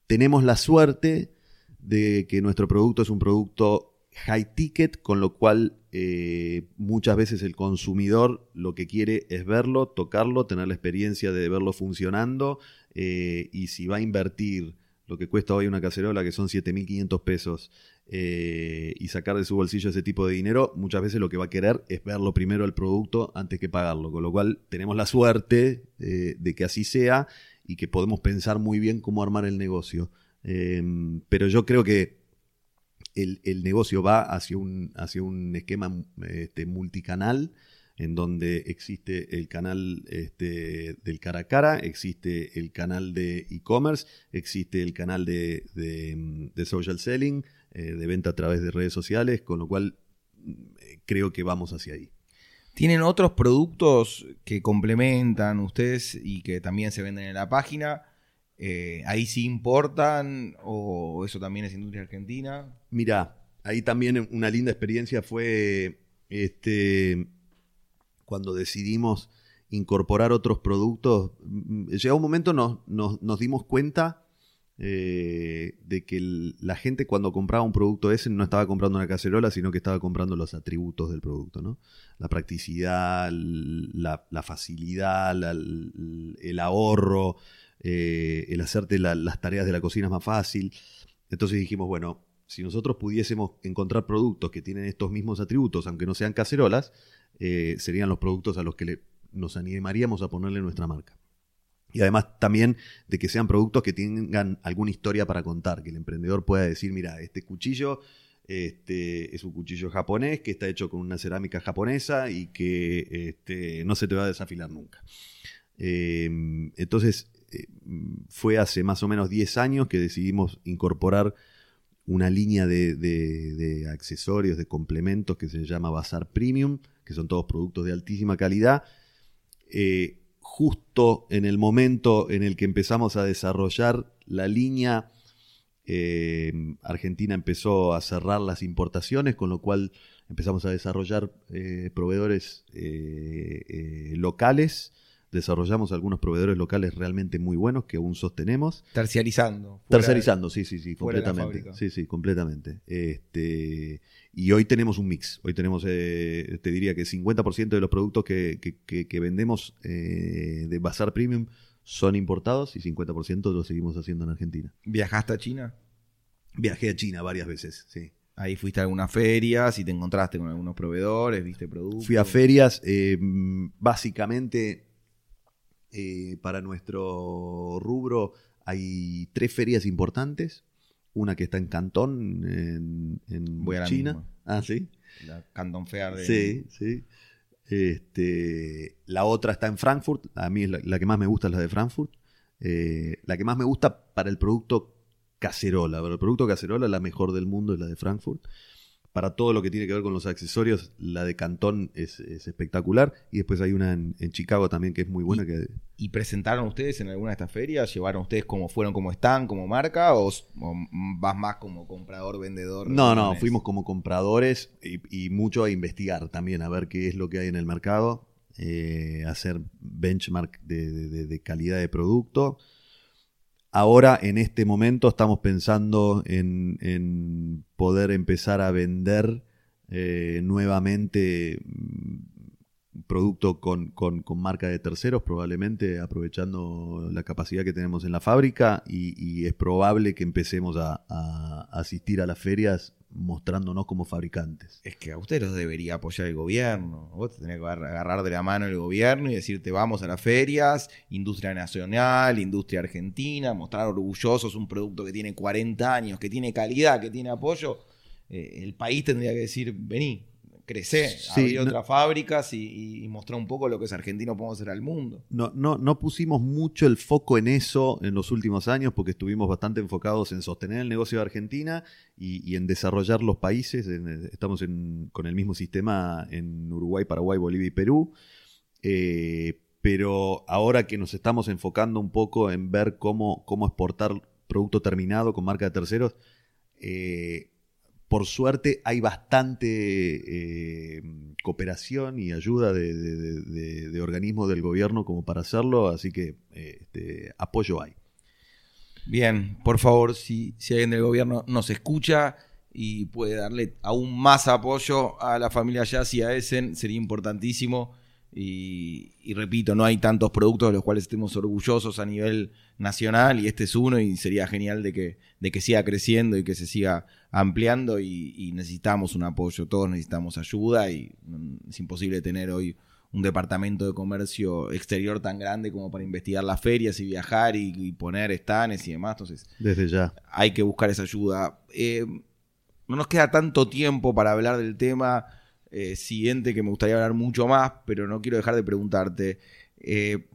Tenemos la suerte de que nuestro producto es un producto high ticket, con lo cual eh, muchas veces el consumidor lo que quiere es verlo, tocarlo, tener la experiencia de verlo funcionando eh, y si va a invertir lo que cuesta hoy una cacerola, que son 7.500 pesos, eh, y sacar de su bolsillo ese tipo de dinero, muchas veces lo que va a querer es verlo primero el producto antes que pagarlo. Con lo cual tenemos la suerte de que así sea y que podemos pensar muy bien cómo armar el negocio. Em, pero yo creo que el, negocio va hacia un, hacia un esquema este, multicanal en donde existe el canal este, del cara a cara, existe el canal de e-commerce, existe el canal de, social selling, eh, de venta a través de redes sociales, con lo cual mm, creo que vamos hacia ahí. ¿Tienen otros productos que complementan ustedes y que también se venden en la página? Eh, ¿Ahí sí importan o eso también es industria argentina? Mira, ahí también una linda experiencia fue este, cuando decidimos incorporar otros productos. Mm, llegó un momento nos, nos dimos cuenta eh, de que la gente cuando compraba un producto ese no estaba comprando una cacerola, sino que estaba comprando los atributos del producto, ¿no? La practicidad, la, facilidad, el, ahorro, eh, el hacerte las tareas de la cocina más fácil. Entonces dijimos, bueno, si nosotros pudiésemos encontrar productos que tienen estos mismos atributos, aunque no sean cacerolas, eh, serían los productos a los que nos animaríamos a ponerle nuestra marca. Y además también de que sean productos que tengan alguna historia para contar, que el emprendedor pueda decir, mira, este cuchillo este, es un cuchillo japonés que está hecho con una cerámica japonesa y que este, no se te va a desafilar nunca. Eh, entonces, eh, fue hace más o menos 10 años que decidimos incorporar una línea de, accesorios, de complementos que se llama Bazar Premium, que son todos productos de altísima calidad. Eh, justo en el momento en el que empezamos a desarrollar la línea, eh, Argentina empezó a cerrar las importaciones, con lo cual empezamos a desarrollar eh, proveedores locales. Desarrollamos algunos proveedores locales realmente muy buenos que aún sostenemos. Terciarizando. Terciarizando, sí, sí, sí, completamente. Sí, sí, completamente. Este, y hoy tenemos un mix. Hoy tenemos, eh, te diría que 50% de los productos que, vendemos eh, de Bazar Premium son importados y 50% lo seguimos haciendo en Argentina. ¿Viajaste a China? Viajé a China varias veces, sí. Ahí fuiste a algunas ferias y te encontraste con algunos proveedores, viste productos. Fui a ferias, eh, básicamente para nuestro rubro hay tres ferias importantes una que está en Cantón, en, China. Ah, sí. La Cantón Fair de... Sí, sí. Este, la otra está en Frankfurt. A mí la, que más me gusta es la de Frankfurt. Eh, la que más me gusta para el producto cacerola. Para el producto cacerola, la mejor del mundo es la de Frankfurt para todo lo que tiene que ver con los accesorios, la de Cantón es, espectacular. Y después hay una en, Chicago también que es muy buena. ¿Y, que... ¿Y presentaron ustedes en alguna de estas ferias? ¿Llevaron ustedes cómo fueron, cómo están, como marca? ¿O, vas más como comprador, vendedor? No, no, fuimos como compradores y, mucho a investigar también, a ver qué es lo que hay en el mercado, eh, hacer benchmark de calidad de producto. Ahora, en este momento, estamos pensando en, poder empezar a vender eh, nuevamente mm, producto con, marca de terceros, probablemente aprovechando la capacidad que tenemos en la fábrica y, es probable que empecemos a, asistir a las ferias mostrándonos como fabricantes. Es que a ustedes los debería apoyar el gobierno. Vos te tenés que agarrar de la mano el gobierno y decirte vamos a las ferias, industria nacional, industria argentina, mostrar orgullosos un producto que tiene 40 años, que tiene calidad, que tiene apoyo. Eh, el país tendría que decir, vení, crecer, sí, otras fábricas y, mostrar un poco lo que es argentino podemos hacer al mundo. No, no, no pusimos mucho el foco en eso en los últimos años porque estuvimos bastante enfocados en sostener el negocio de Argentina y, en desarrollar los países. estamos con el mismo sistema en Uruguay, Paraguay, Bolivia y Perú. Eh, pero ahora que nos estamos enfocando un poco en ver cómo, cómo exportar producto terminado con marca de terceros, eh, por suerte hay bastante eh, cooperación y ayuda de, organismos del gobierno como para hacerlo, así que este, apoyo hay. Bien, por favor, si, alguien del gobierno nos escucha y puede darle aún más apoyo a la familia Jazz y a Essen, sería importantísimo. Y, repito, no hay tantos productos de los cuales estemos orgullosos a nivel nacional y este es uno y sería genial de que, de que siga creciendo y que se siga ampliando y, necesitamos un apoyo, todos necesitamos ayuda y es imposible tener hoy un departamento de comercio exterior tan grande como para investigar las ferias y viajar y, poner estanes y demás. Entonces, desde ya hay que buscar esa ayuda. Eh, no nos queda tanto tiempo para hablar del tema eh, siguiente que me gustaría hablar mucho más, pero no quiero dejar de preguntarte. Eh,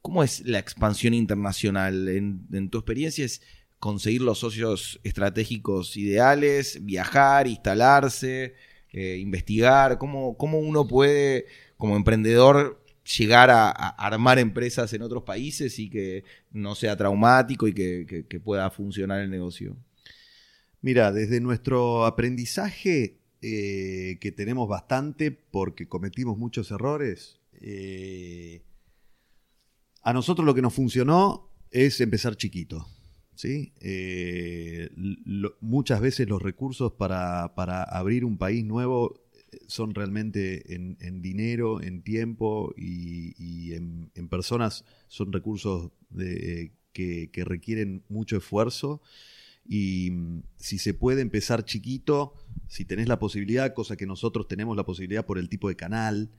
¿Cómo es la expansión internacional? En, tu experiencia es conseguir los socios estratégicos ideales, viajar, instalarse, eh, investigar. ¿Cómo, ¿Cómo, uno puede, como emprendedor, llegar a, armar empresas en otros países y que no sea traumático y que pueda funcionar el negocio? Mira, desde nuestro aprendizaje, eh, que tenemos bastante porque cometimos muchos errores, eh, a nosotros lo que nos funcionó es empezar chiquito. ¿sí? Eh, muchas veces los recursos para, abrir un país nuevo son realmente en, dinero, en tiempo y, en, personas, son recursos que, que requieren mucho esfuerzo. Y mm, si se puede empezar chiquito, si tenés la posibilidad, cosa que nosotros tenemos la posibilidad por el tipo de canal,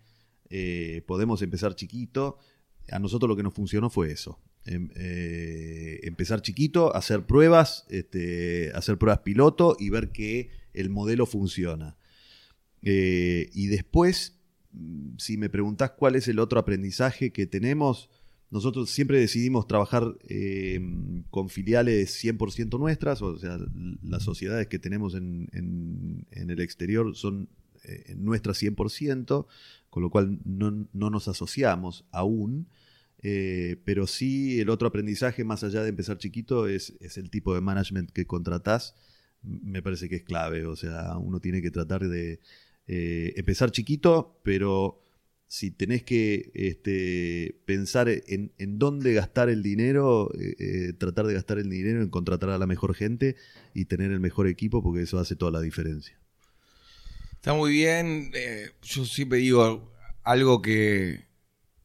eh, podemos empezar chiquito. A nosotros lo que nos funcionó fue eso. Em, eh, empezar chiquito, hacer pruebas, este, hacer pruebas piloto y ver que el modelo funciona. Eh, y después, mm, si me preguntás cuál es el otro aprendizaje que tenemos, nosotros siempre decidimos trabajar eh, con filiales 100% nuestras, o sea, las sociedades que tenemos en, el exterior son eh, nuestras 100%, con lo cual no, nos asociamos aún. Eh, pero sí, el otro aprendizaje, más allá de empezar chiquito, es, es el tipo de management que contratás. Me parece que es clave. O sea, uno tiene que tratar de empezar chiquito, pero si tenés que este, pensar en, dónde gastar el dinero, eh, eh, tratar de gastar el dinero en contratar a la mejor gente y tener el mejor equipo, porque eso hace toda la diferencia. Está muy bien. Eh, yo siempre digo algo que,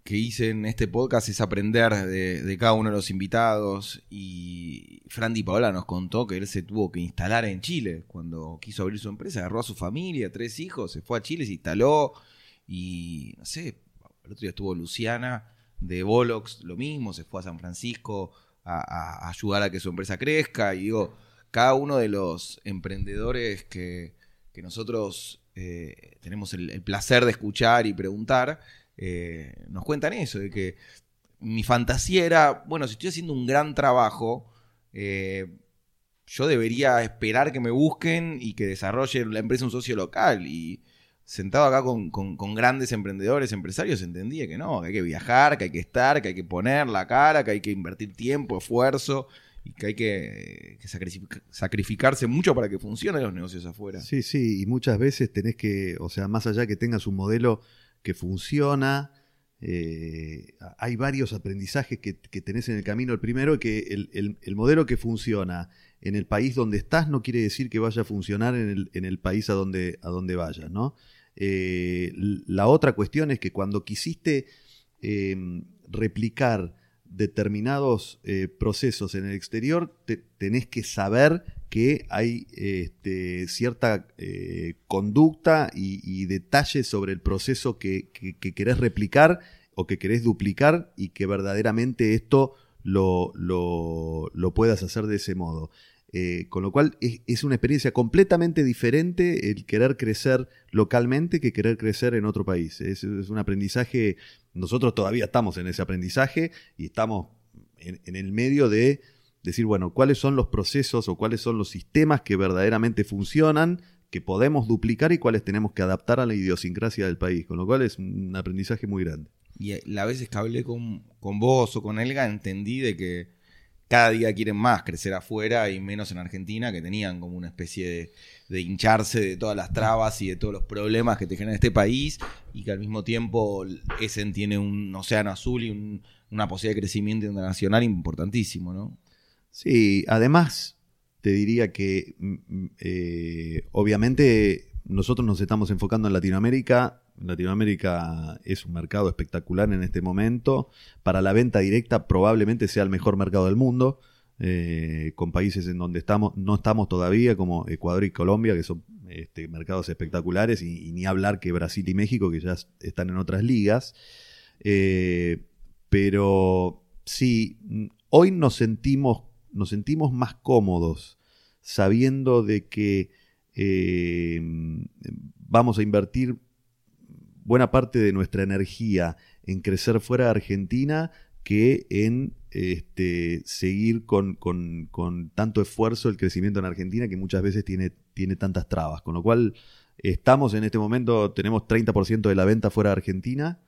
hice en este podcast es aprender de, cada uno de los invitados. Y Fran Paola nos contó que él se tuvo que instalar en Chile cuando quiso abrir su empresa. Agarró a su familia, tres hijos, se fue a Chile, se instaló y no sé, el otro día estuvo Luciana de Bolox, lo mismo, se fue a San Francisco a, ayudar a que su empresa crezca. Y digo, cada uno de los emprendedores que, nosotros eh, tenemos el, placer de escuchar y preguntar, eh, nos cuentan eso, de que mi fantasía era, bueno, si estoy haciendo un gran trabajo, eh, yo debería esperar que me busquen y que desarrolle la empresa un socio local. Y sentado acá con, grandes emprendedores, empresarios, entendía que no, que hay que viajar, que hay que estar, que hay que poner la cara, que hay que invertir tiempo, esfuerzo y que hay que, sacrificarse mucho para que funcionen los negocios afuera. Sí, sí, y muchas veces tenés que, o sea, más allá que tengas un modelo que funciona, eh, hay varios aprendizajes que, tenés en el camino. El primero, que el, modelo que funciona en el país donde estás no quiere decir que vaya a funcionar en el, en el país a donde, a donde vayas, ¿no? Eh, la otra cuestión es que cuando quisiste em, replicar determinados eh, procesos en el exterior, tenés que saber que hay este, cierta eh, conducta y, detalles sobre el proceso que, querés replicar o que querés duplicar y que verdaderamente esto lo, lo puedas hacer de ese modo. Eh, con lo cual es, una experiencia completamente diferente el querer crecer localmente que querer crecer en otro país. Es, un aprendizaje, nosotros todavía estamos en ese aprendizaje y estamos en, el medio de decir, bueno, cuáles son los procesos o cuáles son los sistemas que verdaderamente funcionan, que podemos duplicar y cuáles tenemos que adaptar a la idiosincrasia del país. Con lo cual es un aprendizaje muy grande. Y la veces que hablé con, con vos o con Elga entendí de que cada día quieren más crecer afuera y menos en Argentina, que tenían como una especie de, hincharse de todas las trabas y de todos los problemas que te genera este país, y que al mismo tiempo Essen tiene un océano azul y una posibilidad de crecimiento internacional importantísimo, ¿no? Sí, además te diría que mm, mm, eh, obviamente nosotros nos estamos enfocando en Latinoamérica. Latinoamérica es un mercado espectacular en este momento. Para la venta directa probablemente sea el mejor mercado del mundo. Eh, con países en donde estamos, no estamos todavía, como Ecuador y Colombia, que son este, mercados espectaculares, y, ni hablar que Brasil y México, que ya están en otras ligas. Eh, pero sí, hoy nos sentimos, nos sentimos más cómodos sabiendo de que eh, vamos a invertir buena parte de nuestra energía en crecer fuera de Argentina que en este, seguir con, tanto esfuerzo el crecimiento en Argentina que muchas veces tiene, tiene tantas trabas. Con lo cual estamos en este momento, tenemos 30% de la venta fuera de Argentina.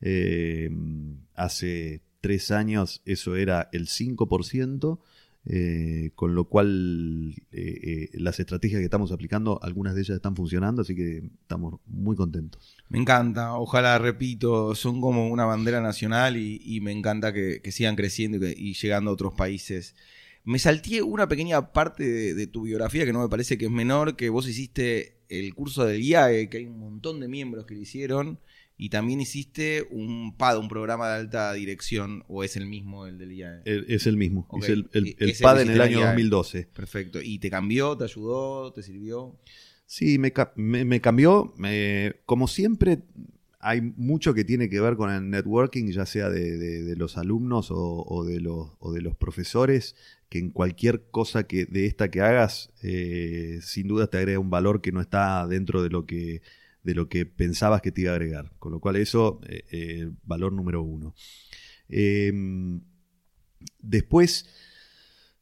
Eh, hace tres años eso era el 5%. Eh, con lo cual eh, las estrategias que estamos aplicando, algunas de ellas están funcionando, así que estamos muy contentos. Me encanta, ojalá, repito, son como una bandera nacional y, me encanta que, sigan creciendo y, llegando a otros países. Me salté una pequeña parte de, tu biografía que no me parece que es menor, que vos hiciste el curso del IAE, que hay un montón de miembros que lo hicieron, y también hiciste un PAD, un programa de alta dirección, o es el mismo el del IAE. Es el mismo, es el, PAD en el año 2012. Perfecto, ¿y te cambió, te ayudó, te sirvió? Sí, me, cambió. como siempre, hay mucho que tiene que ver con el networking, ya sea de, los alumnos o, de los, de los profesores, que en cualquier cosa que, de esta que hagas, eh, sin duda te agrega un valor que no está dentro de lo que, de lo que pensabas que te iba a agregar. Con lo cual eso, eh, eh valor número uno. Em, después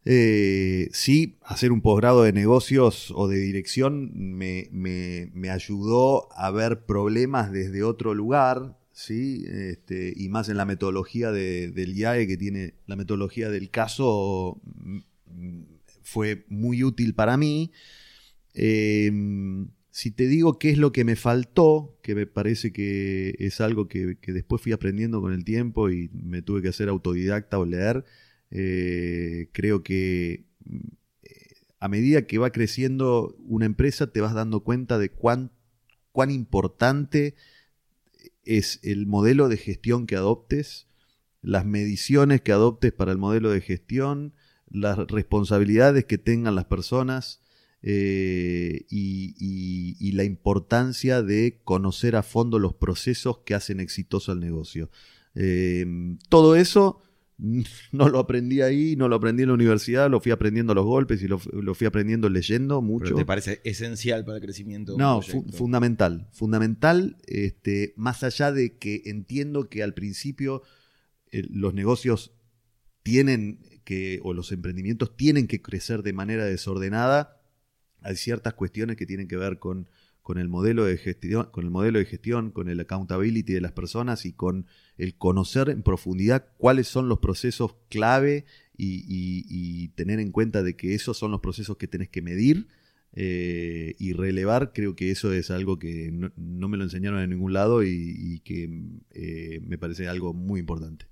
eh, sí, hacer un posgrado de negocios o de dirección me, ayudó a ver problemas desde otro lugar, ¿sí? Este, y más en la metodología del IAE, que tiene la metodología del caso, mm, fue muy útil para mí. Em, si te digo qué es lo que me faltó, que me parece que es algo que, después fui aprendiendo con el tiempo y me tuve que hacer autodidacta o leer, eh, creo que mm, a medida que va creciendo una empresa te vas dando cuenta de cuán importante es el modelo de gestión que adoptes, las mediciones que adoptes para el modelo de gestión, las responsabilidades que tengan las personas eh, y, la importancia de conocer a fondo los procesos que hacen exitoso al negocio. Eh, todo eso no lo aprendí ahí, no lo aprendí en la universidad, lo fui aprendiendo a los golpes y lo, fui aprendiendo leyendo mucho. ¿Te parece esencial para el crecimiento? No, fundamental. Fundamental, este, más allá de que entiendo que al principio eh, los negocios tienen que, o los emprendimientos tienen que crecer de manera desordenada, hay ciertas cuestiones que tienen que ver con con el modelo de gestión, con el modelo de gestión, con el accountability de las personas y con el conocer en profundidad cuáles son los procesos clave y, tener en cuenta de que esos son los procesos que tenés que medir eh, y relevar. Creo que eso es algo que no, me lo enseñaron en ningún lado y, que eh, me parece algo muy importante.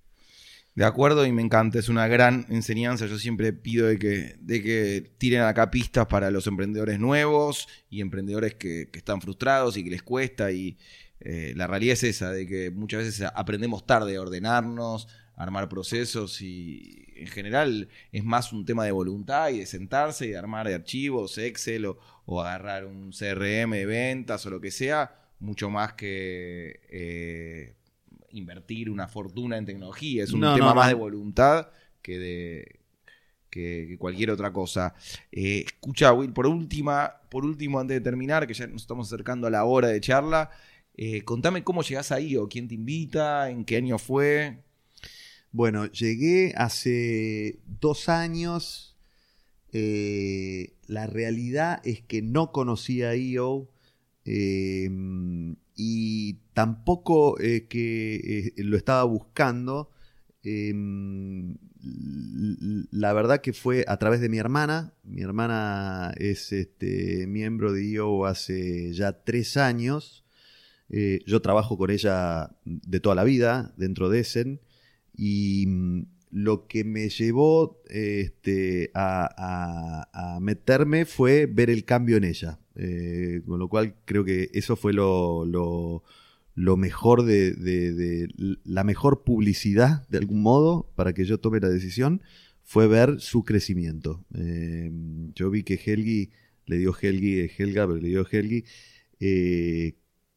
De acuerdo, y me encanta, es una gran enseñanza. Yo siempre pido de que, de que tiren acá pistas para los emprendedores nuevos y emprendedores que, están frustrados y que les cuesta. Y eh, la realidad es esa, de que muchas veces aprendemos tarde a ordenarnos, a armar procesos y en general es más un tema de voluntad y de sentarse y de armar de archivos, Excel o, agarrar un CRM de ventas o lo que sea, mucho más que... Eh, invertir una fortuna en tecnología, es un tema más de voluntad que de que, cualquier otra cosa. Eh, escucha, Will, por última, por último, antes de terminar, que ya nos estamos acercando a la hora de charla, eh, contame cómo llegás ahí o quién te invita, en qué año fue. Bueno, llegué hace dos años. Eh, la realidad es que no conocía a IO. Eh, y tampoco eh, que eh, lo estaba buscando. Em, la verdad que fue a través de mi hermana. Mi hermana es este, miembro de IO hace ya tres años. yo trabajo con ella de toda la vida dentro de Essen. Y mm, lo que me llevó este, a, meterme fue ver el cambio en ella. Eh, con lo cual creo que eso fue lo, lo, mejor de, la mejor publicidad, de algún modo, para que yo tome la decisión, fue ver su crecimiento. Eh, yo vi que Helgi, le dio Helgi, eh, Helga, pero le dio Helgi,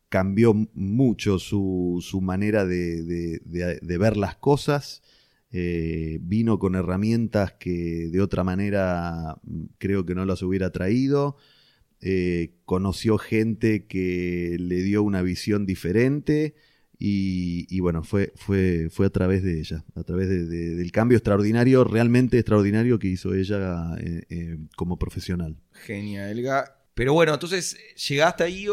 cambió mucho su, su manera de, ver las cosas. Eh, vino con herramientas que de otra manera mm, creo que no las hubiera traído. Eh, conoció gente que le dio una visión diferente y, bueno, fue, fue, fue, a través de ella, a través del cambio extraordinario, realmente extraordinario que hizo ella eh, como profesional. Genial, Elga. Pero bueno, entonces llegaste ahí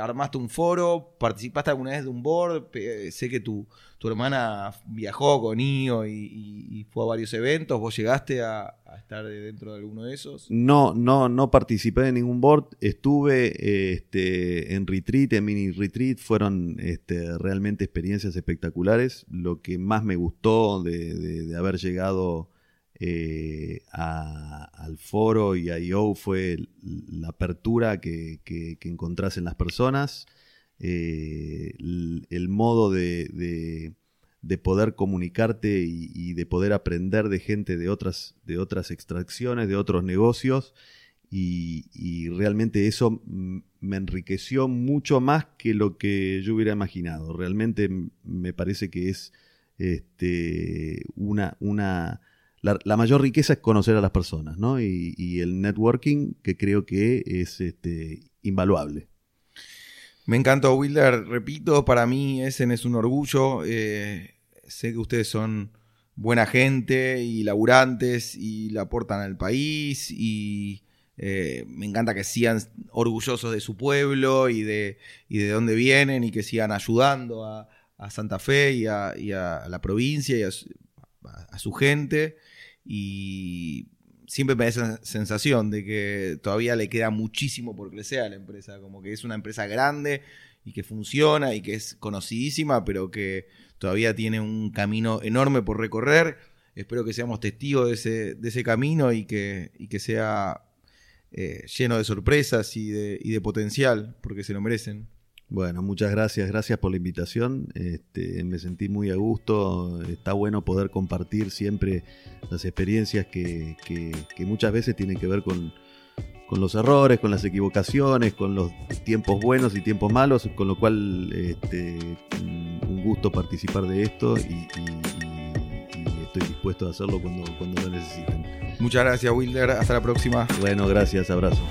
armaste un foro, participaste alguna vez de un board, sé que tu, tu hermana viajó con IO y, fue a varios eventos, ¿vos llegaste a, estar dentro de alguno de esos? No, no, no participé en ningún board, estuve este, en retreat, en mini retreat, fueron este, realmente experiencias espectaculares, lo que más me gustó de haber llegado eh, al foro y a IO fue la apertura que, que, encontrás en las personas, eh, el, modo de, poder comunicarte y, de poder aprender de gente de otras, de otras extracciones, de otros negocios. Y, realmente eso me enriqueció mucho más que lo que yo hubiera imaginado. Realmente me parece que es este, una, una la, mayor riqueza es conocer a las personas, ¿no? Y, el networking que creo que es este, invaluable. Me encantó, Wilder. Repito, para mí ese es un orgullo. Eh, sé que ustedes son buena gente y laburantes y la aportan al país y eh, me encanta que sigan orgullosos de su pueblo y de, de dónde vienen y que sigan ayudando a, Santa Fe y a, la provincia y a su gente y siempre me da esa sensación de que todavía le queda muchísimo por crecer a la empresa, como que es una empresa grande y que funciona y que es conocidísima, pero que todavía tiene un camino enorme por recorrer. Espero que seamos testigos de ese, de ese camino y que, y que sea eh, lleno de sorpresas y de, y de potencial, porque se lo merecen. Bueno, muchas gracias, gracias por la invitación. Este, me sentí muy a gusto. Está bueno poder compartir siempre las experiencias que, muchas veces tienen que ver con, los errores, con las equivocaciones, con los tiempos buenos y tiempos malos, con lo cual este, un gusto participar de esto y, estoy dispuesto a hacerlo cuando, cuando lo necesiten. Muchas gracias, Wilder. Hasta la próxima. Bueno, gracias. Abrazo.